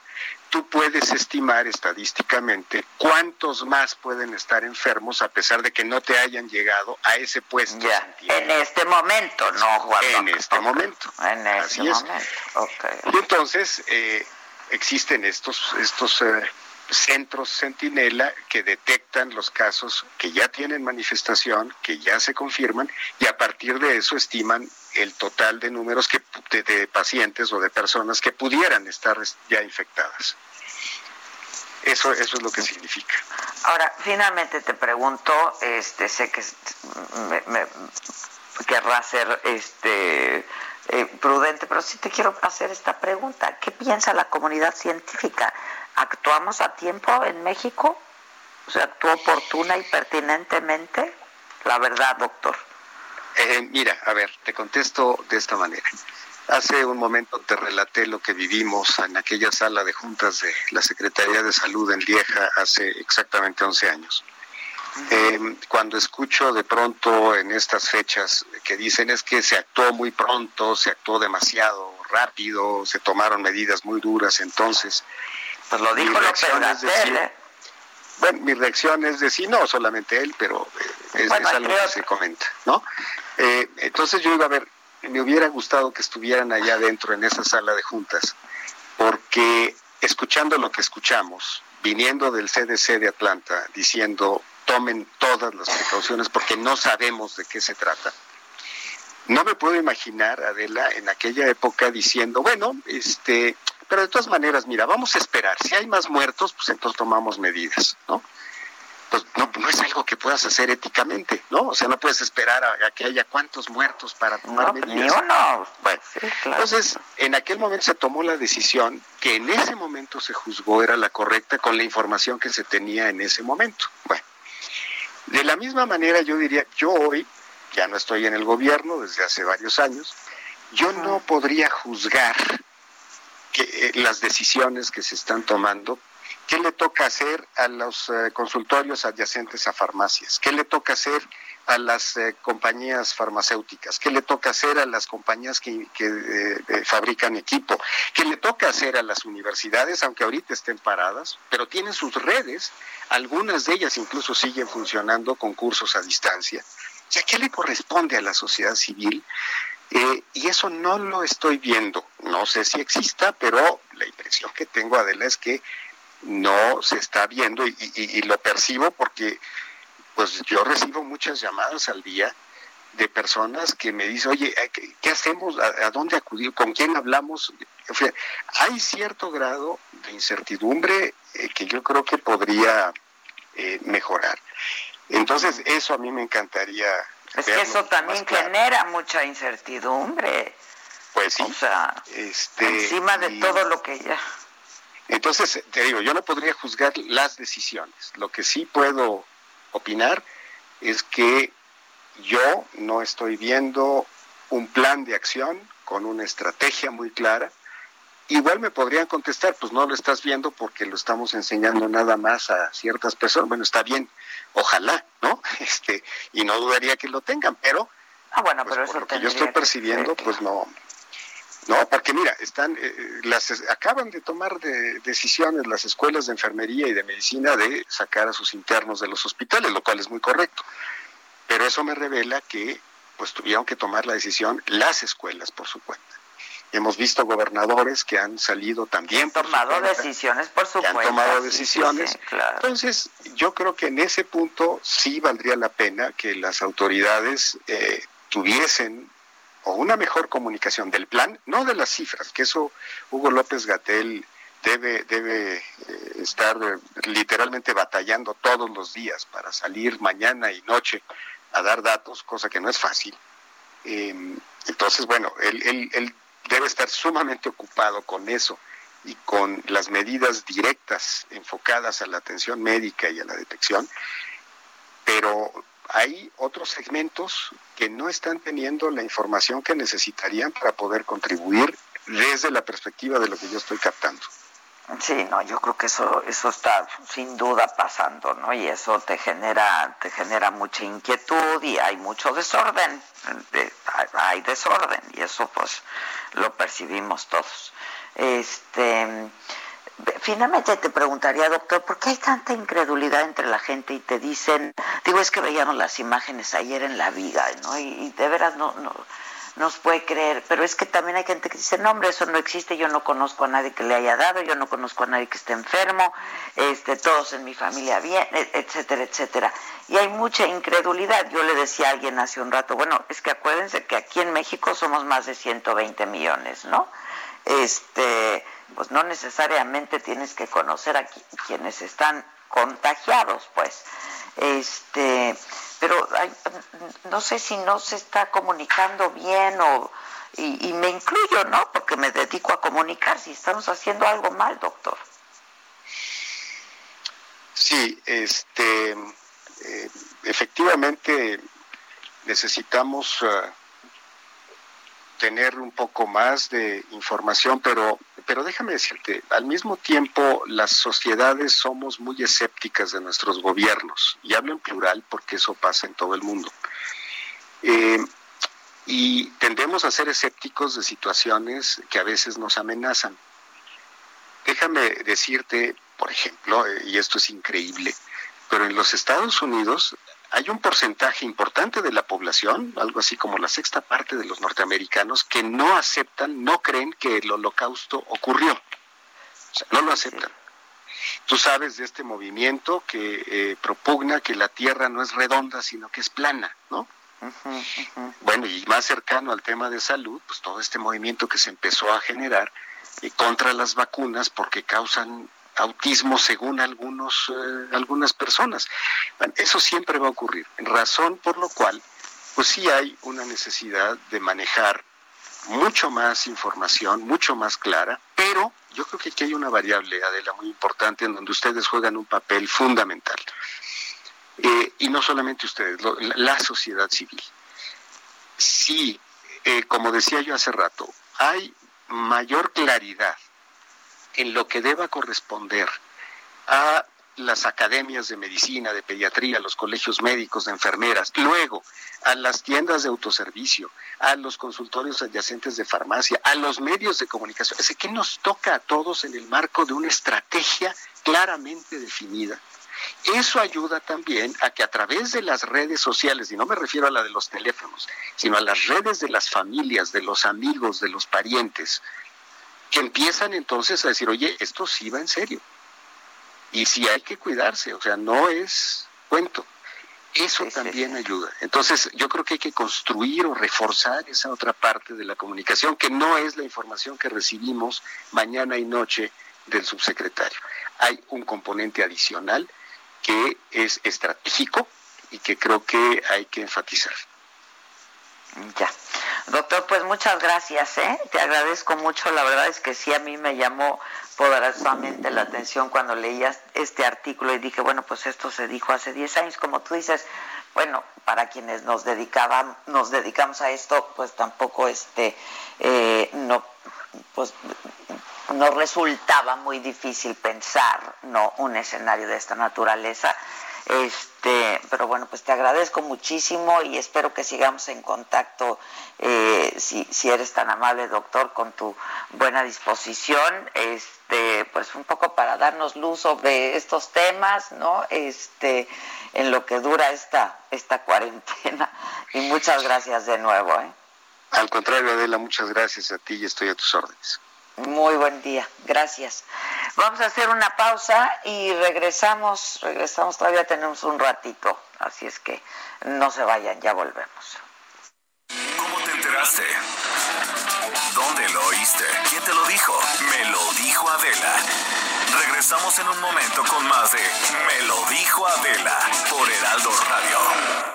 tú puedes estimar estadísticamente cuántos más pueden estar enfermos a pesar de que no te hayan llegado a ese puesto. Ya, en este momento, no, Juan. En este okay. momento. En este Así momento. Es. Okay. Y entonces eh, existen estos, estos eh, centros centinela que detectan los casos que ya tienen manifestación, que ya se confirman y a partir de eso estiman el total de números que, de, pacientes o de personas que pudieran estar ya infectadas. Eso, eso es lo que significa. Ahora, finalmente te pregunto, este, sé que me, me querrá ser este, eh, prudente, pero sí te quiero hacer esta pregunta. ¿Qué piensa la comunidad científica? ¿Actuamos a tiempo en México? ¿Se sea, actuó oportuna y pertinentemente? La verdad, doctor. Eh, mira, a ver, te contesto de esta manera. Hace un momento te relaté lo que vivimos en aquella sala de juntas de la Secretaría de Salud en Lieja hace exactamente 11 años. Eh, cuando escucho de pronto en estas fechas que dicen es que se actuó muy pronto, se actuó demasiado rápido, se tomaron medidas muy duras, entonces... Pues lo dijo López ¿eh? Bueno, mi reacción es decir, no solamente él, pero eh, es, algo que se comenta, ¿no? entonces yo digo, a ver, me hubiera gustado que estuvieran allá adentro en esa sala de juntas, porque escuchando lo que escuchamos, viniendo del CDC de Atlanta, diciendo tomen todas las precauciones porque no sabemos de qué se trata. No me puedo imaginar, Adela, en aquella época diciendo, bueno, este, pero de todas maneras, mira, vamos a esperar. Si hay más muertos, pues entonces tomamos medidas, ¿no? Pues no, no es algo que puedas hacer éticamente, ¿no? O sea, no puedes esperar a, que haya cuántos muertos para tomar medidas. No, Bueno, entonces, en aquel momento se tomó la decisión que en ese momento se juzgó era la correcta con la información que se tenía en ese momento. Bueno, de la misma manera yo diría, yo hoy, ya no estoy en el gobierno desde hace varios años, yo no podría juzgar que, eh, las decisiones que se están tomando ¿Qué le toca hacer a los eh, consultorios adyacentes a farmacias? ¿Qué le toca hacer a las eh, compañías farmacéuticas? ¿Qué le toca hacer a las compañías que, eh, fabrican equipo? ¿Qué le toca hacer a las universidades, aunque ahorita estén paradas, pero tienen sus redes? Algunas de ellas incluso siguen funcionando con cursos a distancia. O ¿qué le corresponde a la sociedad civil? Y eso no lo estoy viendo. No sé si exista, pero la impresión que tengo, Adela, es que no se está viendo y, lo percibo porque pues yo recibo muchas llamadas al día de personas que me dicen, oye, ¿qué, hacemos? ¿A, dónde acudir? ¿Con quién hablamos? hay cierto grado de incertidumbre eh, que yo creo que podría eh, mejorar. Entonces, eso a mí me encantaría. Es que eso también genera mucha incertidumbre. Pues sí. O sea, este, encima de todo lo que ya. Entonces, te digo, yo no podría juzgar las decisiones. Lo que sí puedo opinar es que yo no estoy viendo un plan de acción con una estrategia muy clara. Igual me podrían contestar, pues no lo estás viendo porque lo estamos enseñando nada más a ciertas personas. Bueno, está bien, ojalá, ¿no? (laughs) Este, y no dudaría que lo tengan, pero ah, bueno, pues, pero lo que yo estoy percibiendo, pues no, no, porque mira, están, eh, eh, las, acaban de tomar de, decisiones las escuelas de enfermería y de medicina de sacar a sus internos de los hospitales, lo cual es muy correcto. Pero eso me revela que pues tuvieron que tomar la decisión las escuelas por su cuenta. Hemos visto gobernadores que han salido también por tomado decisiones por su que han tomado decisiones. Entonces, yo creo que en ese punto sí valdría la pena que las autoridades eh, tuviesen o una mejor comunicación del plan, no de las cifras, que eso Hugo López Gatel debe, debe eh, estar eh, literalmente batallando todos los días para salir mañana y noche a dar datos, cosa que no es fácil. Em, entonces, bueno, él, él debe estar sumamente ocupado con eso y con las medidas directas enfocadas a la atención médica y a la detección, pero hay otros segmentos que no están teniendo la información que necesitarían para poder contribuir desde la perspectiva de lo que yo estoy captando. Sí, no, yo creo que eso eso está sin duda pasando, ¿no? Y eso te genera te genera mucha inquietud y hay mucho desorden, hay desorden y eso pues lo percibimos todos. Este Finalmente te preguntaría, doctor, ¿por qué hay tanta incredulidad entre la gente y te dicen, digo, es que veíamos las imágenes ayer en la viga, ¿no? Y, de veras no, no, nos puede creer, pero es que también hay gente que dice, no hombre, eso no existe, yo no conozco a nadie que le haya dado, yo no conozco a nadie que esté enfermo, este, todos en mi familia bien, e, etcétera, etcétera. Y hay mucha incredulidad. Yo le decía a alguien hace un rato, bueno, es que acuérdense que aquí en México somos más de 120 millones, ¿no? Este, pues no necesariamente tienes que conocer a quienes están contagiados, pues. Este, pero no sé si no se está comunicando bien o y, me incluyo, ¿no? Porque me dedico a comunicar si estamos haciendo algo mal, doctor. Sí, este, eh, efectivamente necesitamos uh, tener un poco más de información, pero, pero déjame decirte, al mismo tiempo las sociedades somos muy escépticas de nuestros gobiernos, y hablo en plural porque eso pasa en todo el mundo. Eh, y tendemos a ser escépticos de situaciones que a veces nos amenazan. Déjame decirte, por ejemplo, eh, y esto es increíble, pero en los Estados Unidos hay un porcentaje importante de la población, algo así como la sexta parte de los norteamericanos, que no aceptan, no creen que el holocausto ocurrió. O sea, no lo aceptan. Tú sabes de este movimiento que eh, propugna que la Tierra no es redonda, sino que es plana, ¿no? Bueno, y más cercano al tema de salud, pues todo este movimiento que se empezó a generar eh, contra las vacunas porque causan autismo según algunos, eh, algunas personas. eso siempre va a ocurrir, razón por lo cual, pues sí hay una necesidad de manejar mucho más información, mucho más clara, pero yo creo que aquí hay una variable, Adela, muy importante, en donde ustedes juegan un papel fundamental. Eh, y no solamente ustedes, la sociedad civil. Sí, eh, como decía yo hace rato, hay mayor claridad en lo que deba corresponder a las academias de medicina, de pediatría, los colegios médicos, de enfermeras, luego a las tiendas de autoservicio, a los consultorios adyacentes de farmacia, a los medios de comunicación. Es que nos toca a todos en el marco de una estrategia claramente definida. Eso ayuda también a que a través de las redes sociales, y no me refiero a la de los teléfonos, sino a las redes de las familias, de los amigos, de los parientes, que empiezan entonces a decir, oye, esto sí va en serio. Y sí hay que cuidarse, o sea, no es cuento. Eso también ayuda. Entonces, yo creo que hay que construir o reforzar esa otra parte de la comunicación, que no es la información que recibimos mañana y noche del subsecretario. Hay un componente adicional que es estratégico y que creo que hay que enfatizar. Ya. Doctor, pues muchas gracias, ¿eh? Te agradezco mucho. La verdad es que sí, a mí me llamó poderosamente la atención cuando leías este artículo y dije, bueno, pues esto se dijo hace 10 años. Como tú dices, bueno, para quienes nos dedicaban, nos dedicamos a esto, pues tampoco este, eh, no, pues no resultaba muy difícil pensar, no, un escenario de esta naturaleza. Este, pero bueno, pues te agradezco muchísimo y espero que sigamos en contacto, eh, si, si eres tan amable, doctor, con tu buena disposición, este, pues un poco para darnos luz sobre estos temas, ¿no? Este, en lo que dura esta, esta cuarentena. Y muchas gracias de nuevo, ¿eh? Al contrario, Adela, muchas gracias a ti y estoy a tus órdenes. Muy buen día, gracias. Vamos a hacer una pausa y regresamos, regresamos, todavía tenemos un ratito, así es que no se vayan, ya volvemos. ¿Cómo te enteraste? ¿Dónde lo oíste? ¿Quién te lo dijo? Me lo dijo Adela. Regresamos en un momento con más de Me lo dijo Adela por Heraldo Radio.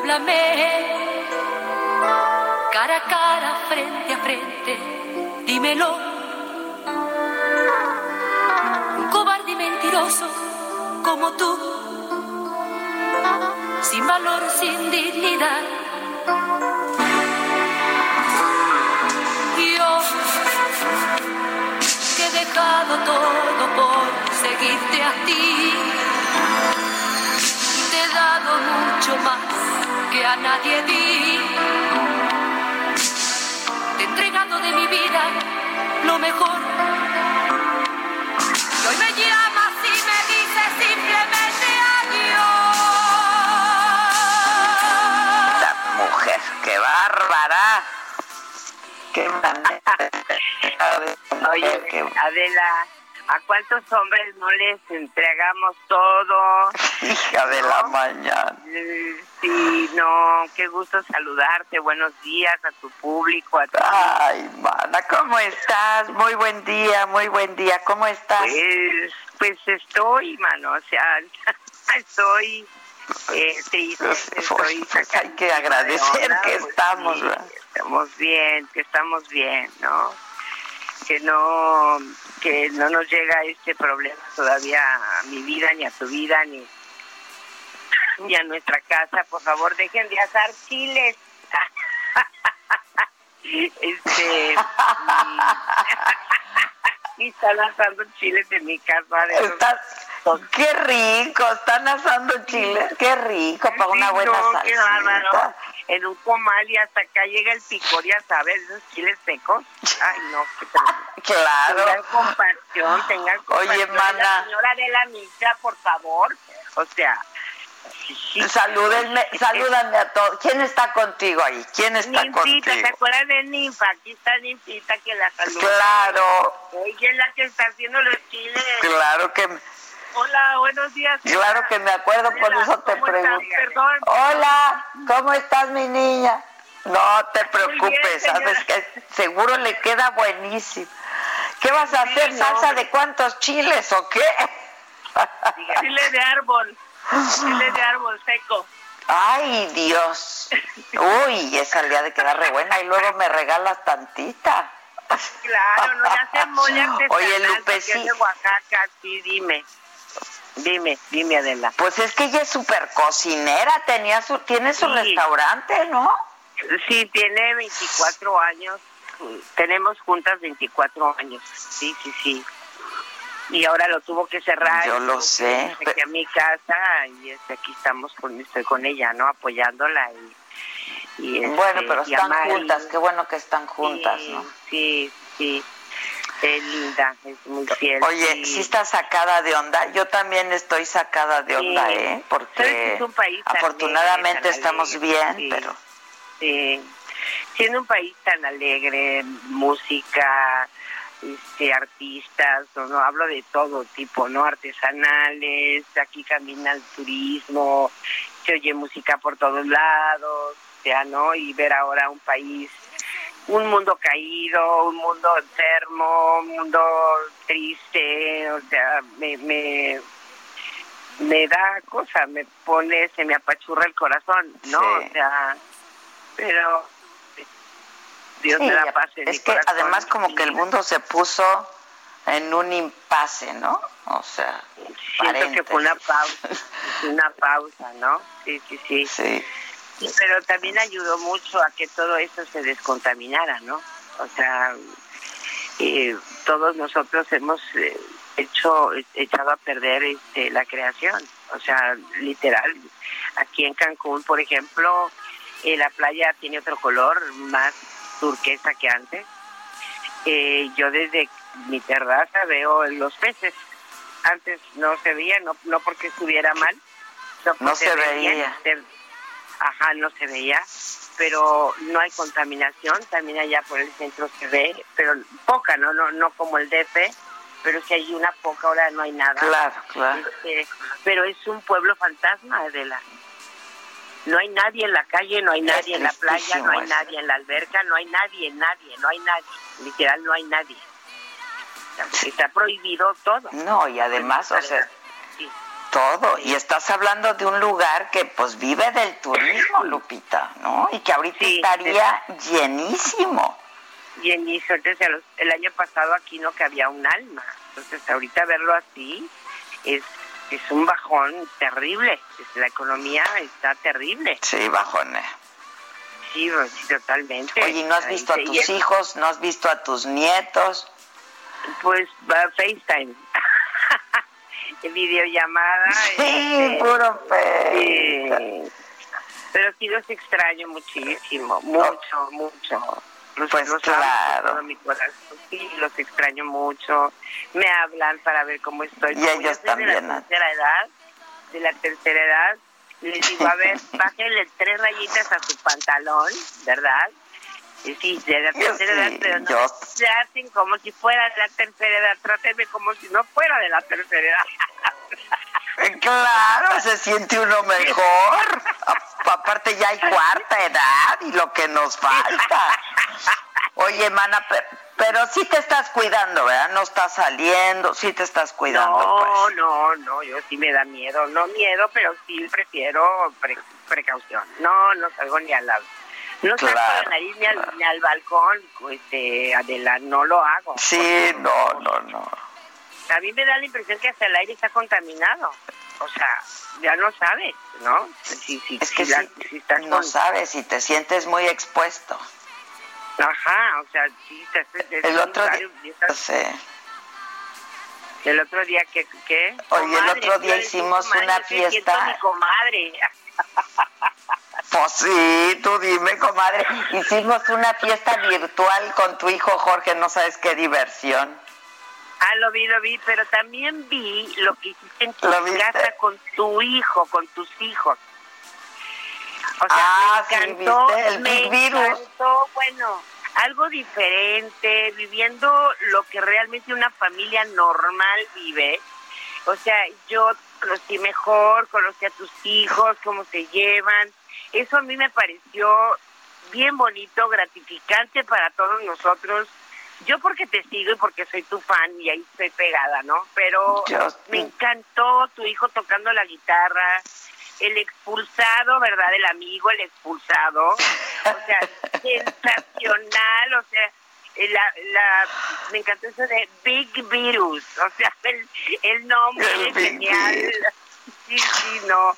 Háblame. Cara a cara, frente a frente, dímelo. Un cobarde y mentiroso como tú, sin valor, sin dignidad. Yo que he dejado todo por seguirte a ti te he dado mucho más que a nadie di. Te he entregado de mi vida lo mejor. Y hoy me llamas y me dices simplemente adiós. La mujer, qué bárbara. Qué manera. Oye, Qué- Adela, ¿a cuántos hombres no les entregamos todo? Hija de la mañana. Eh, Sí, no, qué gusto saludarte. Buenos días a tu público, a tu Ay, mana, ¿cómo estás? Muy buen día, muy buen día. ¿Cómo estás? Pues, pues estoy, mano, o sea, (laughs) estoy triste, Pues, estoy pues hay que agradecer onda, que pues, estamos, sí, ¿verdad? estamos bien, que estamos bien, ¿no? Que no, que no nos llega este problema todavía a mi vida, ni a tu vida, ni, ni a nuestra casa. Por favor, dejen de asar chiles. (laughs) este, (laughs) y, están asando chiles en mi casa. de Estás- qué rico, están asando chiles, qué rico para una buena salsita. En un comal y hasta acá llega el picor, ya sabes, esos chiles secos. Ay, no, qué. (laughs) Claro. Tengan compasión, tengan compasión. Oye, mana. La señora de la misa, por favor. O sea. Salúdenme, salúdame a todos. ¿Quién está contigo ahí? ¿Quién está Ninfita, ¿te contigo? acuerdas de Ninfa? Aquí está Ninfita que la saluda. Claro, Ella es la que está haciendo los chiles. claro que, Hola, buenos días. claro que me acuerdo, por eso te pregunto. Perdón. Hola, ¿cómo estás mi niña? No te preocupes, sabes que seguro le queda buenísimo. ¿Qué vas a Sí, hacer? no, ¿Salsa hombre. de cuántos chiles o qué? Chile de árbol. Chile de árbol seco. Ay, Dios. Uy, esa le ha de quedar re buena y luego me regalas tantita. Claro, no ya se artesanal. Oye, Lupe, sí. de Oaxaca, sí, dime. Dime, dime, Adela. Pues es que ella es súper cocinera, tenía su, tiene su Sí. restaurante, ¿no? Sí, tiene 24 años. Tenemos juntas 24 años. Sí, sí, sí. Y ahora lo tuvo que cerrar. Yo lo sé, Aquí a mi casa y este, aquí estamos con, estoy con ella, ¿no? Apoyándola y... y, este, Bueno, pero están juntas, qué bueno que están juntas, Sí, ¿no? Sí, sí. Es linda, es muy fiel. Oye, sí. sí está sacada de onda. Yo también estoy sacada de onda, Sí. ¿eh? Porque es un país afortunadamente alegre, estamos bien, sí. pero Sí. Siendo un país tan alegre, música, este, artistas, no, hablo de todo tipo, ¿no? Artesanales, aquí camina el turismo, se oye música por todos lados, sea, ¿no? Y ver ahora un país, un mundo caído, un mundo enfermo, un mundo triste, o sea, me, me, me da cosa, me pone, se me apachurra el corazón, ¿no? Sí. O sea, pero Dios Sí, me da paz en mi es que corazón. además como que el mundo se puso en un impasse, ¿no? O sea, Siento que fue una pausa, una pausa, ¿no? Sí, sí, sí. Sí. Pero también ayudó mucho a que todo eso se descontaminara, ¿no? O sea, eh, todos nosotros hemos eh, hecho echado a perder este, la creación, o sea, literal. Aquí en Cancún, por ejemplo, eh, la playa tiene otro color, más turquesa que antes. Eh, yo desde mi terraza veo los peces. Antes no se veía, no, no porque estuviera mal, no, se veía. Ajá, no se veía, pero no hay contaminación, también allá por el centro se ve, pero poca, no, no, no como el DF, pero si hay una poca, ahora no hay nada. Claro, claro. Este, pero es un pueblo fantasma, Adela. No hay nadie en la calle, no hay nadie en la playa, no hay eso. nadie en la alberca, no hay nadie, nadie, no hay nadie. Literal, no hay nadie. Está prohibido todo. No, y además, o sea, Sí. Todo. Y estás hablando de un lugar que pues vive del turismo, Lupita, ¿no? Y que ahorita estaría llenísimo. Llenísimo. Entonces, el año pasado aquí no que había un alma. Entonces, ahorita verlo así es es un bajón terrible. La economía está terrible. Sí, bajón. Sí, sí, totalmente. Oye, ¿no has visto a tus hijos? ¿No has visto a tus nietos? Pues va FaceTime. Videollamada. Sí, este, puro fe. Pero sí los extraño muchísimo, mucho, mucho. Los, pues claro. mi corazón, sí, los extraño mucho. Me hablan para ver cómo estoy. Y ellos también. De la tercera edad, de la tercera edad, les digo, a ver, (laughs) bájenle tres rayitas a su pantalón, ¿verdad? Sí, de la tercera edad, pero no hacen como si fuera de la tercera edad. Trátenme como si no fuera de la tercera edad. Claro, se siente uno mejor. Aparte ya hay cuarta edad y lo que nos falta. Oye, mana, pero sí te estás cuidando, ¿verdad? No estás saliendo, sí te estás cuidando. No, pues. no, no, yo sí me da miedo. No miedo, pero sí prefiero precaución. No, no salgo ni al lado. No claro, salgo la nariz ni al, ni al balcón, este, Adela, no lo hago. Sí, no, no, no. A mí me da la impresión que hasta el aire está contaminado. O sea, ya no sabes, ¿no? Si, si, es que si, no sabes y te sientes muy expuesto. Ajá, o sea, sí, te, el otro día, El otro día que, ¿qué? Oye, el otro día hicimos una fiesta. Mi comadre. (laughs) Pues sí, tú dime, comadre. Hicimos una fiesta virtual con tu hijo Jorge, no sabes qué diversión. Ah, lo vi, lo vi, pero también vi lo que hiciste en tu casa con tu hijo, con tus hijos. O sea, ah, me encantó, sí, ¿viste? El me virus. encantó, bueno, algo diferente, viviendo lo que realmente una familia normal vive. O sea, yo conocí mejor, conocí a tus hijos, cómo se llevan. Eso a mí me pareció bien bonito, gratificante para todos nosotros. Yo porque te sigo y porque soy tu fan y ahí estoy pegada, ¿no? Pero me encantó tu hijo tocando la guitarra, el expulsado, ¿verdad? El amigo, el expulsado. O sea, (laughs) sensacional, o sea, la, la, me encantó eso de Big Virus, o sea, el, el nombre es genial. Sí, sí, no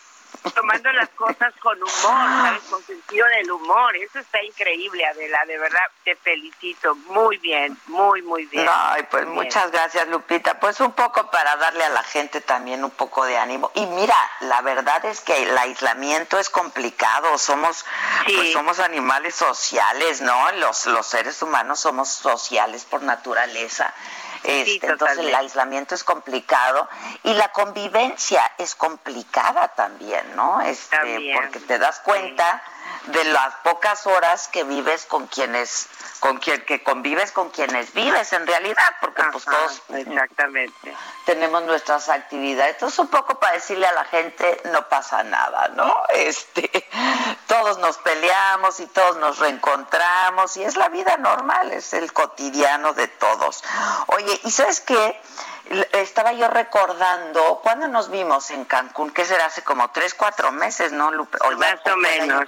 tomando las cosas con humor, ¿sabes? Con sentido del humor. Eso está increíble, Adela. De verdad, te felicito. Muy bien, muy, muy bien. Ay, pues muchas gracias, Lupita. Pues un poco para darle a la gente también un poco de ánimo. Y mira, la verdad es que el aislamiento es complicado. Somos, pues somos animales sociales, ¿no? Los, los seres humanos somos sociales por naturaleza. Este, entonces el aislamiento es complicado y la convivencia es complicada también, ¿no? Este, porque te das cuenta de las pocas horas que vives con quienes con quien que convives con quienes vives en realidad porque pues todos exactamente. tenemos nuestras actividades. Entonces un poco para decirle a la gente no pasa nada no este (laughs) todos nos peleamos y todos nos reencontramos y es la vida normal es el cotidiano de todos. Oye y sabes qué estaba yo recordando cuando nos vimos en Cancún, que será hace como tres, cuatro meses, ¿no, Lupe? más o menos.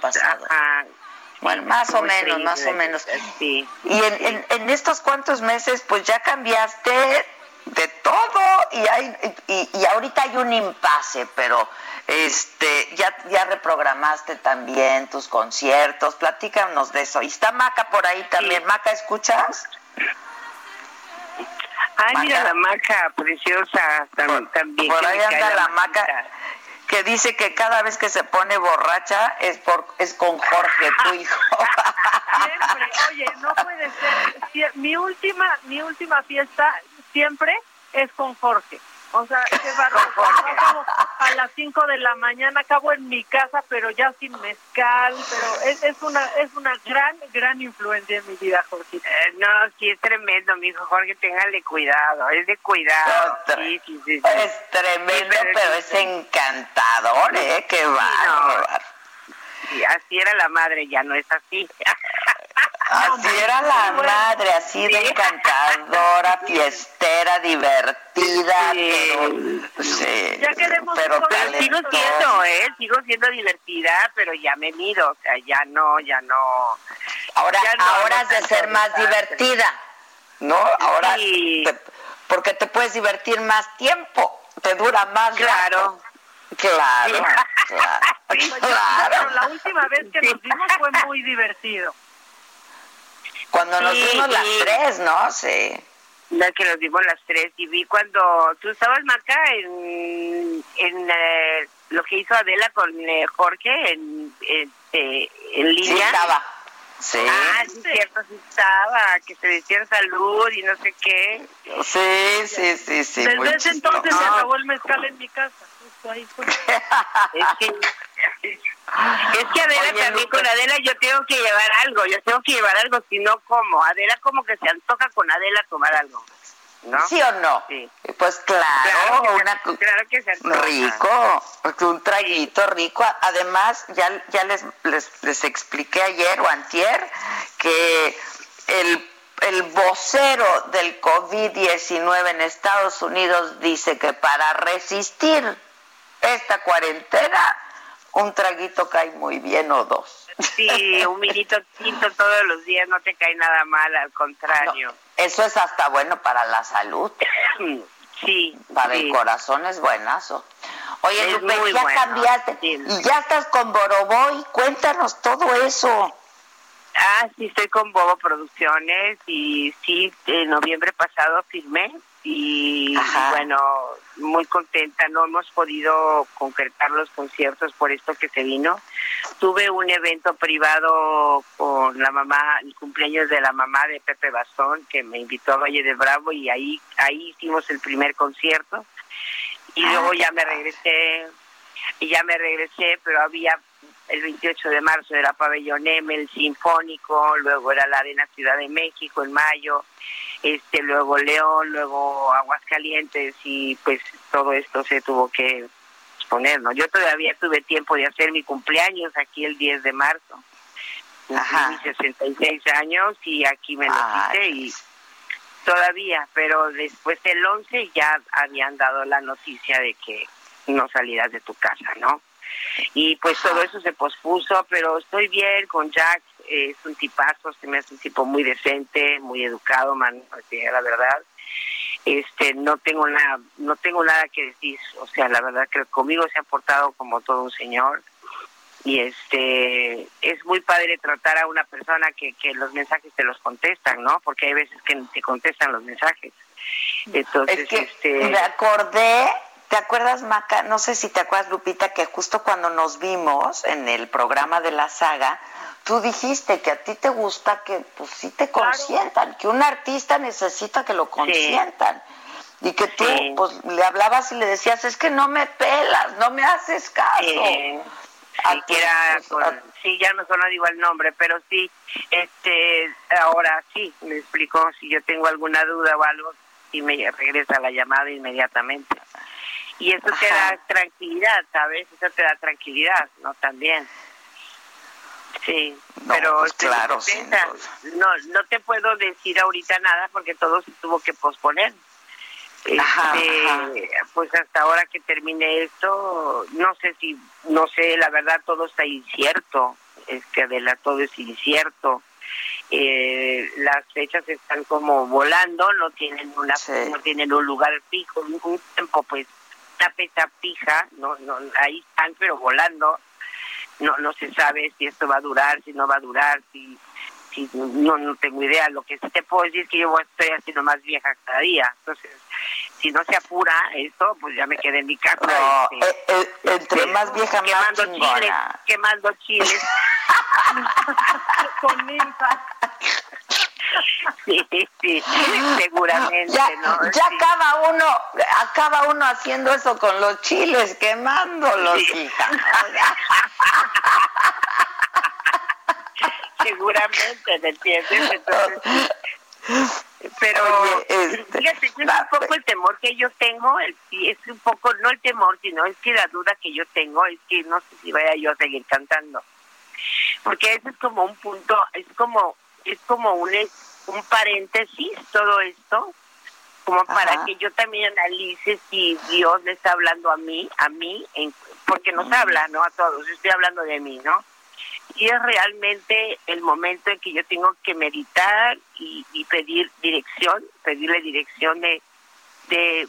Bueno, más o menos, más o menos. Sí. Y en, en, estos cuantos meses, pues ya cambiaste de todo y hay y, y ahorita hay un impasse, pero este ya ya reprogramaste también tus conciertos. Platícanos de eso. Y está Maca por ahí también. Maca, ¿escuchas? Ay, mira la maca preciosa también. Por ahí anda la maca que dice que cada vez que se pone borracha es por es con Jorge, tu (laughs) hijo. Siempre, oye, no puede ser. Mi última mi última fiesta siempre es con Jorge. O sea, qué barro. (laughs) a las 5 de la mañana, acabo en mi casa, pero ya sin mezcal. Pero es, es una es una gran, gran influencia en mi vida, Jorge. Eh, no, sí, es tremendo, mi hijo Jorge, téngale cuidado. Es de cuidado. sí, sí, sí, Es tremendo, pero, es encantador, ¿eh? Qué va. Sí, así era la madre, ya no es así. (laughs) Así era la madre, así de encantadora, fiestera, divertida, pero sí, Ya queremos pero sigo siendo, ¿eh? Sigo siendo divertida, pero ya me mido, o sea, ya no, ya no. Ahora, ya no ahora has de ser más divertida, ¿no? Ahora, Sí. te- porque te puedes divertir más tiempo, te dura más Claro. rato. Claro, Sí. claro, (laughs) claro. pero la última vez que nos vimos fue muy divertido. Cuando nos Sí, vimos las sí. tres, ¿no? Sí. La que nos dimos las tres y vi cuando tú estabas Maca en, en eh, lo que hizo Adela con eh, Jorge en, este, en Sí línea. estaba. Sí. Ah, sí, cierto, sí estaba, que se decían salud y no sé qué. Sí, sí, sí, sí. Desde ese entonces chistoso. se acabó el mezcal en mi casa. Ahí fue. Es que, es que Adela Oye, también con Adela yo tengo que llevar algo, yo tengo que llevar algo, si no como. Adela como que se antoja con Adela tomar algo, ¿no? ¿Sí o no? Sí. Pues claro, Claro que, una, se, claro que rico, un traguito rico. Además, ya, ya les, les, les expliqué ayer o antier que el, el vocero del COVID-19 en Estados Unidos dice que para resistir esta cuarentena, un traguito cae muy bien o dos. Sí, un vinito tinto todos los días no te cae nada mal, al contrario. Eso es hasta bueno para la salud. (clears throat) Sí, Para sí. el corazón es buenazo. Oye, Es Lupe, ya bueno, cambiaste sí. y ya estás con Boroboy. Cuéntanos todo eso. Ah, sí, estoy con Bobo Producciones y sí, en noviembre pasado firmé y Ajá. bueno, muy contenta. No hemos podido concretar los conciertos por esto que se vino. Tuve un evento privado con la mamá, el cumpleaños de la mamá de Pepe Bastón, que me invitó a Valle de Bravo y ahí, ahí hicimos el primer concierto. Y Ah, luego ya me regresé, y ya me regresé, pero había el 28 de marzo era Pabellón M, el Sinfónico, luego era la Arena Ciudad de México en mayo, este luego León, luego Aguascalientes y pues todo esto se tuvo que exponer, ¿no? Yo todavía tuve tiempo de hacer mi cumpleaños aquí el 10 de marzo. Ajá. mis 66 años y aquí me lo Ay, quité y todavía, pero después del 11 ya habían dado la noticia de que no salieras de tu casa, ¿no? Y pues todo eso se pospuso, pero estoy bien con Jack, eh, es un tipazo, se me hace un tipo muy decente, muy educado, man, la verdad. Este, no tengo nada, no tengo nada que decir, o sea, la verdad que conmigo se ha portado como todo un señor y este es muy padre tratar a una persona que, que los mensajes te los contestan, ¿no? Porque hay veces que te contestan los mensajes. Entonces, Es que este me acordé, ¿te acuerdas, Maca? No sé si te acuerdas, Lupita, que justo cuando nos vimos en el programa de la saga, tú dijiste que a ti te gusta que pues sí te consientan, que un artista necesita que lo consientan. Y que tú Sí. pues le hablabas y le decías, es que no me pelas, no me haces caso. sí, pues, con- a- sí, ya no solo digo el nombre, pero sí, este, ahora sí, me explicó, si yo tengo alguna duda o algo, y me regresa la llamada inmediatamente. Y eso te da tranquilidad, ¿sabes? Eso te da tranquilidad, ¿no? También. Sí, No, pero pues claro. No, no te puedo decir ahorita nada porque todo se tuvo que posponer. Ajá, Este, ajá. pues hasta ahora que termine esto, no sé si, no sé, la verdad todo está incierto, este Adela, todo es incierto. Eh, las fechas están como volando, no tienen una, Sí. no tienen un lugar fijo, un tiempo pues, una fecha fija, no, no, ahí están pero volando, no, no se sabe si esto va a durar, si no va a durar, si, si no, no tengo idea. Lo que sí te puedo decir es que yo estoy haciendo más vieja cada día. Entonces, si no se apura esto, pues ya me quedé en mi casa. No, este, eh, eh, entre más vieja, más quemando chiles, chingona. quemando chiles. Con Ninfa. sí, sí, seguramente, Ya, ¿no? ya Sí. acaba uno, acaba uno haciendo eso con los chiles, quemándolos, Sí. hija. (laughs) seguramente, ¿me entiendes? Entonces, pero Oye, este, fíjate que es un poco el temor que yo tengo, el, es un poco, no el temor, sino es que la duda que yo tengo es que no sé si vaya yo a seguir cantando. Porque ese es como un punto, es como es como un, un paréntesis todo esto, como para que yo también analice si Dios le está hablando a mí, a mí, en, porque nos habla, ¿no? A todos, estoy hablando de mí, ¿no? Y es realmente el momento en que yo tengo que meditar y, pedir dirección, pedirle dirección de, de,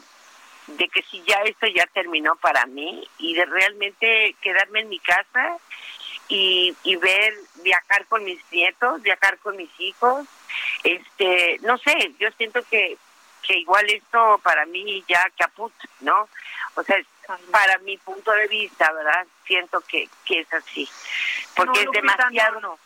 de que si ya esto ya terminó para mí y de realmente quedarme en mi casa y, y ver viajar con mis nietos, viajar con mis hijos, este, no sé, yo siento que que igual esto para mí ya caput, ¿no? O sea, para mi punto de vista, ¿verdad? Siento que, que es así. Porque es demasiado... No,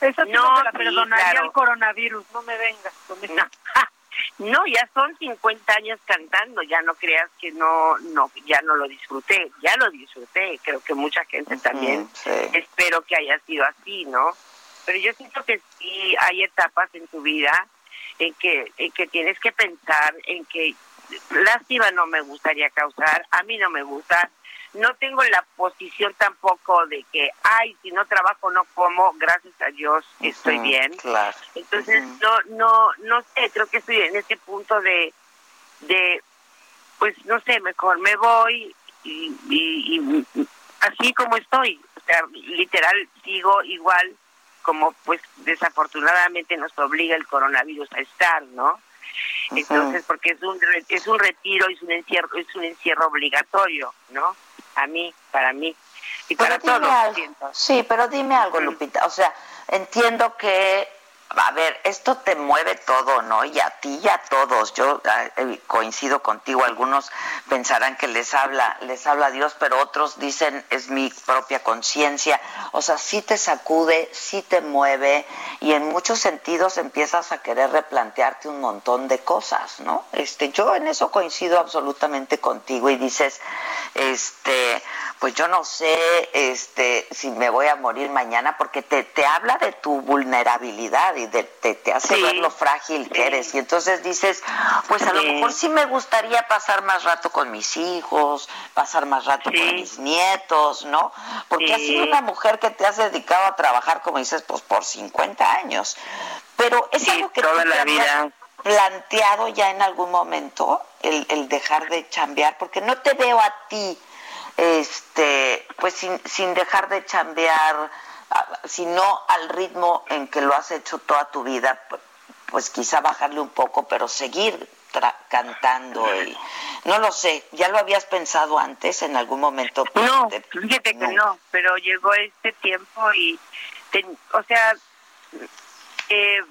Eso no, la perdonaría el coronavirus, no me vengas con eso. No. (laughs) No, ya son 50 años cantando, ya no creas que no, no, ya no lo disfruté, ya lo disfruté, creo que mucha gente también, espero que haya sido así, ¿no? Pero yo siento que sí hay etapas en tu vida en que, en que tienes que pensar en que lástima no me gustaría causar, a mí no me gusta, no tengo la posición tampoco de que, ay, si no trabajo no como, gracias a Dios estoy bien. Entonces, no, no, no sé, creo que estoy en ese punto de, de pues no sé, mejor me voy y, y, y así como estoy, o sea, literal sigo igual como pues desafortunadamente nos obliga el coronavirus a estar, ¿no? Entonces, porque es un es un retiro, es un encierro, es un encierro obligatorio, ¿no? A mí, para mí y para todos. Sí, pero dime algo, Lupita. O sea, entiendo que a ver, esto te mueve todo, ¿no? Y a ti y a todos. Yo ah, eh, coincido contigo. Algunos pensarán que les habla, les habla Dios, pero otros dicen es mi propia conciencia. O sea, sí te sacude, sí te mueve y en muchos sentidos empiezas a querer replantearte un montón de cosas, ¿no? Este, yo en eso coincido absolutamente contigo y dices, este, pues yo no sé, este, si me voy a morir mañana porque te, te habla de tu vulnerabilidad y de, te, hace ver lo frágil que eres. Y entonces dices, pues a lo mejor sí me gustaría pasar más rato con mis hijos, pasar más rato con mis nietos, ¿no? Porque has sido una mujer que te has dedicado a trabajar, como dices, pues por 50 años. Pero es algo que toda la vida planteado ya en algún momento el, el dejar de chambear, porque no te veo a ti, este, pues sin, sin dejar de chambear sino al ritmo en que lo has hecho toda tu vida, pues quizá bajarle un poco, pero seguir cantando y no lo sé, ¿ya lo habías pensado antes en algún momento? No, fíjate que no, pero llegó este tiempo y, o sea, eh,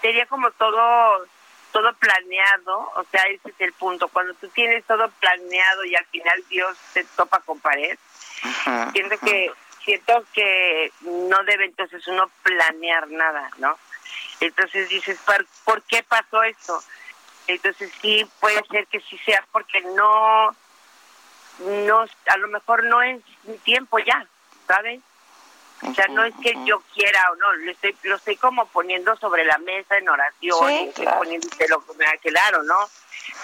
sería como todo todo planeado, o sea, ese es el punto, cuando tú tienes todo planeado y al final Dios te topa con pared, siento que siento que no debe entonces uno planear nada, ¿no? Entonces dices, ¿por, qué pasó esto? Entonces sí puede ser que sí sea porque no, no, a lo mejor no es mi tiempo ya, ¿sabes? O sea, no es que yo quiera o no, lo estoy, lo estoy como poniendo sobre la mesa en oración, sí, claro. lo que me claro, ¿no?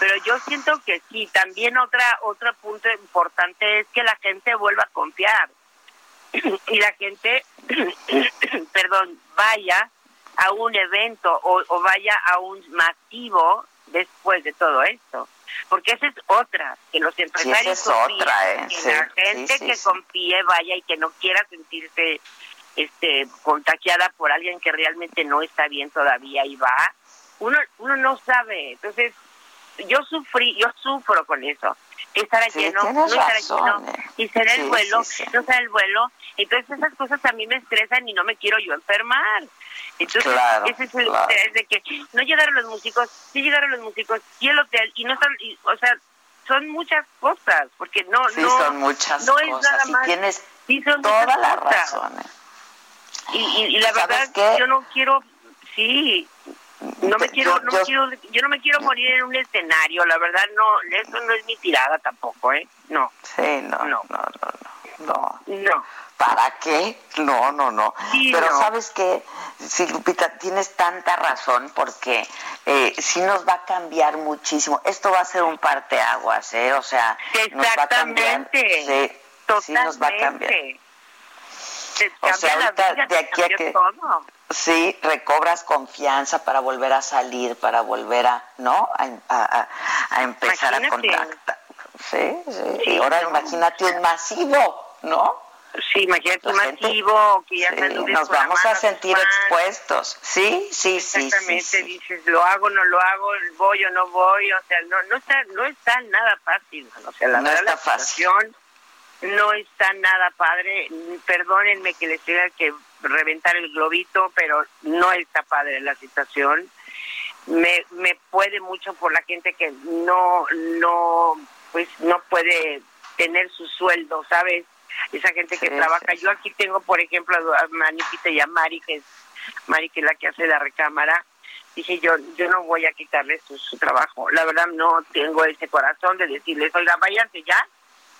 Pero yo siento que sí, también otra otro punto importante es que la gente vuelva a confiar y la gente, (clears throat) perdón, vaya a un evento o, vaya a un masivo después de todo esto. Porque esa es otra, que los empresarios confíen, ¿eh? que la gente que confíe vaya y que no quiera sentirse este contagiada por alguien que realmente no está bien todavía y va, uno uno no sabe. Entonces, yo sufrí, yo sufro con eso estará lleno, no estará lleno, eh. y será el vuelo, no será el vuelo. Entonces esas cosas a mí me estresan y no me quiero yo enfermar. Entonces ese es el estrés de que no llegaron los músicos, sí llegaron los músicos, y el hotel, y no están, o sea, son muchas cosas, porque no, sí, no, son muchas no cosas, es nada más. Y tienes sí, son toda la razón. Eh. Y, y, y, la verdad, qué? yo no quiero, sí, no me quiero, yo, no yo, quiero, yo no me quiero morir en un escenario, la verdad no, eso no es mi tirada tampoco, ¿eh? No. Sí, no, no, no, no, no. No. ¿Para qué? No, no, no. Pero sabes que, sí, Lupita, tienes tanta razón porque eh, sí nos va a cambiar muchísimo. Esto va a ser un parteaguas, ¿eh? O sea, nos va a cambiar. Sí, Totalmente. sí nos va a cambiar. Te o sea, cambia ahorita de aquí a cambia que todo. Sí, recobras confianza para volver a salir, para volver a, ¿no? A, empezar a contactar. Sí, sí. y ahora imagínate un masivo, ¿no? Sí, imagínate un masivo que ya sí, nos vamos a sentir expuestos. Sí, sí, sí. Exactamente, dices, lo hago, no lo hago, voy o no voy, o sea, no no está no está nada fácil, o sea, la no verdad, está la situación no está nada padre. Perdónenme que les tenga que reventar el globito, pero no está padre la situación. Me, me puede mucho por la gente que no, no, pues no puede tener su sueldo, ¿sabes? Esa gente que trabaja. Yo aquí tengo, por ejemplo, a Manipita y a Mari, que es Mari, que es la que hace la recámara. Dije yo, yo no voy a quitarles su, su trabajo. La verdad no tengo ese corazón de decirles, oiga, váyanse ya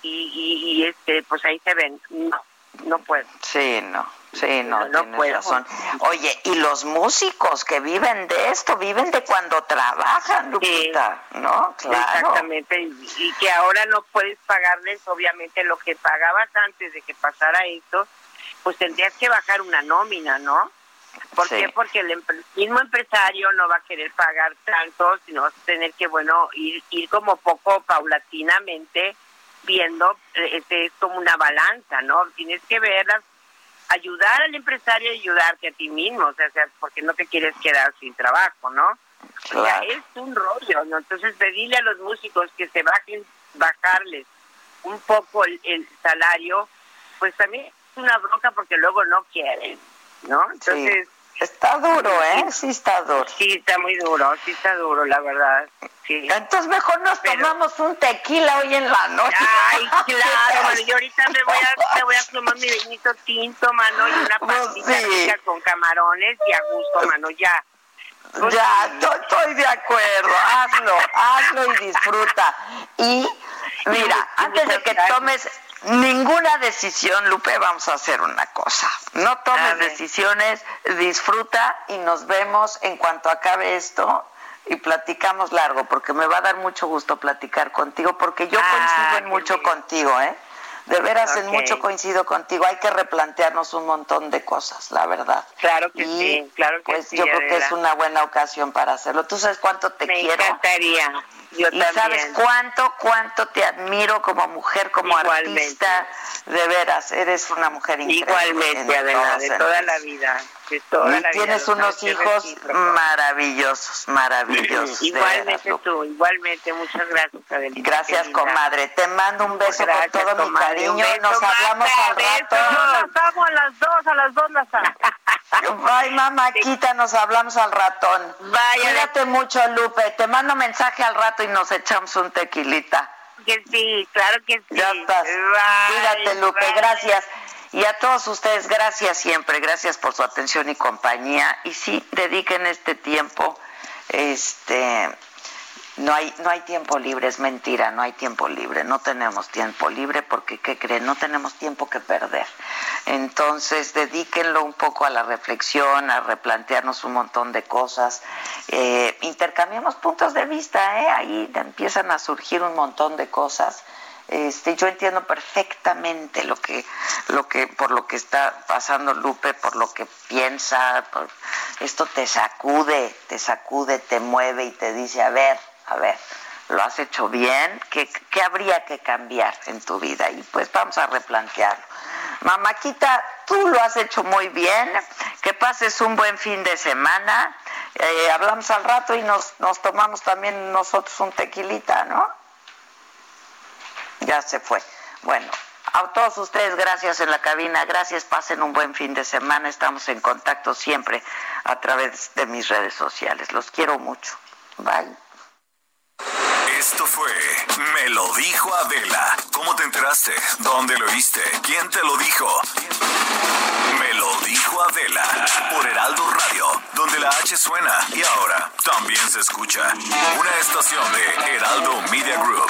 y, y, este, pues ahí se ven. No, no puedo. Sí, no. Sí, no, no, puedo. razón. Oye, y los músicos que viven de esto, viven de cuando trabajan, Lupita, ¿no? Claro. Exactamente, y, que ahora no puedes pagarles, obviamente, lo que pagabas antes de que pasara esto, pues tendrías que bajar una nómina, ¿no? ¿Por qué? Porque el mismo empresario no va a querer pagar tanto, sino vas a tener que, bueno, ir, ir como poco paulatinamente viendo, este, es como una balanza, ¿no? Tienes que verlas ayudar al empresario y ayudarte a ti mismo, o sea, porque no te quieres quedar sin trabajo, ¿no? O sea, es un rollo, ¿no? Entonces pedirle a los músicos que se bajen, bajarles un poco el, salario, pues también es una bronca porque luego no quieren, ¿no? Entonces... Está duro, ¿eh? Sí está duro. Sí, está muy duro, sí está duro, la verdad. Sí. Entonces mejor nos tomamos un tequila hoy en la noche. Ay, (laughs) claro, mano. Yo ahorita me voy a, me voy a tomar mi vinito tinto, mano, y una pues pastita rica con camarones y a gusto, mano, ya. Pues ya, estoy de acuerdo. Hazlo, hazlo y disfruta. Y mira, antes de que tomes ninguna decisión, Lupe, vamos a hacer una cosa. No tomes decisiones, disfruta y nos vemos en cuanto acabe esto y platicamos largo, porque me va a dar mucho gusto platicar contigo, porque yo coincido en mucho contigo, ¿eh? De veras, en mucho coincido contigo. Hay que replantearnos un montón de cosas, la verdad. Claro que sí, claro que pues Yo creo que es una buena ocasión para hacerlo. ¿Tú sabes cuánto te quiero? Me encantaría. Yo y sabes cuánto, cuánto te admiro como mujer, como artista. De veras, eres una mujer increíble. Igualmente, Adela, de toda la vida. Y tienes unos hijos maravillosos, maravillosos. igualmente tú, igualmente. Muchas gracias, Adelita. Gracias, comadre. Te mando un beso con todo mi cariño. Nos hablamos al rato. Nos vamos a las dos, a las dos las (laughs) Bye, mamáquita, nos hablamos al ratón. Vaya. Cuídate mucho, Lupe. Te mando mensaje al rato y nos echamos un tequilita. Que sí, claro que sí. Ya estás. Cuídate, Lupe. Gracias. Y a todos ustedes, gracias siempre. Gracias por su atención y compañía. Y sí, dediquen este tiempo. Este no hay, no hay tiempo libre, es mentira, no hay tiempo libre, no tenemos tiempo libre porque, ¿qué creen? No tenemos tiempo que perder. Entonces, dedíquenlo un poco a la reflexión, a replantearnos un montón de cosas. Eh, intercambiamos puntos de vista, ¿eh? ahí empiezan a surgir un montón de cosas. Este, yo entiendo perfectamente lo que, lo que, por lo que está pasando Lupe, por lo que piensa, esto te sacude, te sacude, te mueve y te dice, a ver, a ver, lo has hecho bien, ¿qué, habría que cambiar en tu vida? Y pues vamos a replantearlo. Mamaquita, tú lo has hecho muy bien, que pases un buen fin de semana. Eh, hablamos al rato y nos, nos tomamos también nosotros un tequilita, ¿no? Ya se fue. Bueno, a todos ustedes, gracias en la cabina, gracias, pasen un buen fin de semana, estamos en contacto siempre a través de mis redes sociales. Los quiero mucho. Bye. Esto fue Me lo dijo Adela. ¿Cómo te enteraste? ¿Dónde lo oíste? ¿Quién te lo dijo? Dijo Adela por Heraldo Radio, donde la H suena y ahora también se escucha. Una estación de Heraldo Media Group.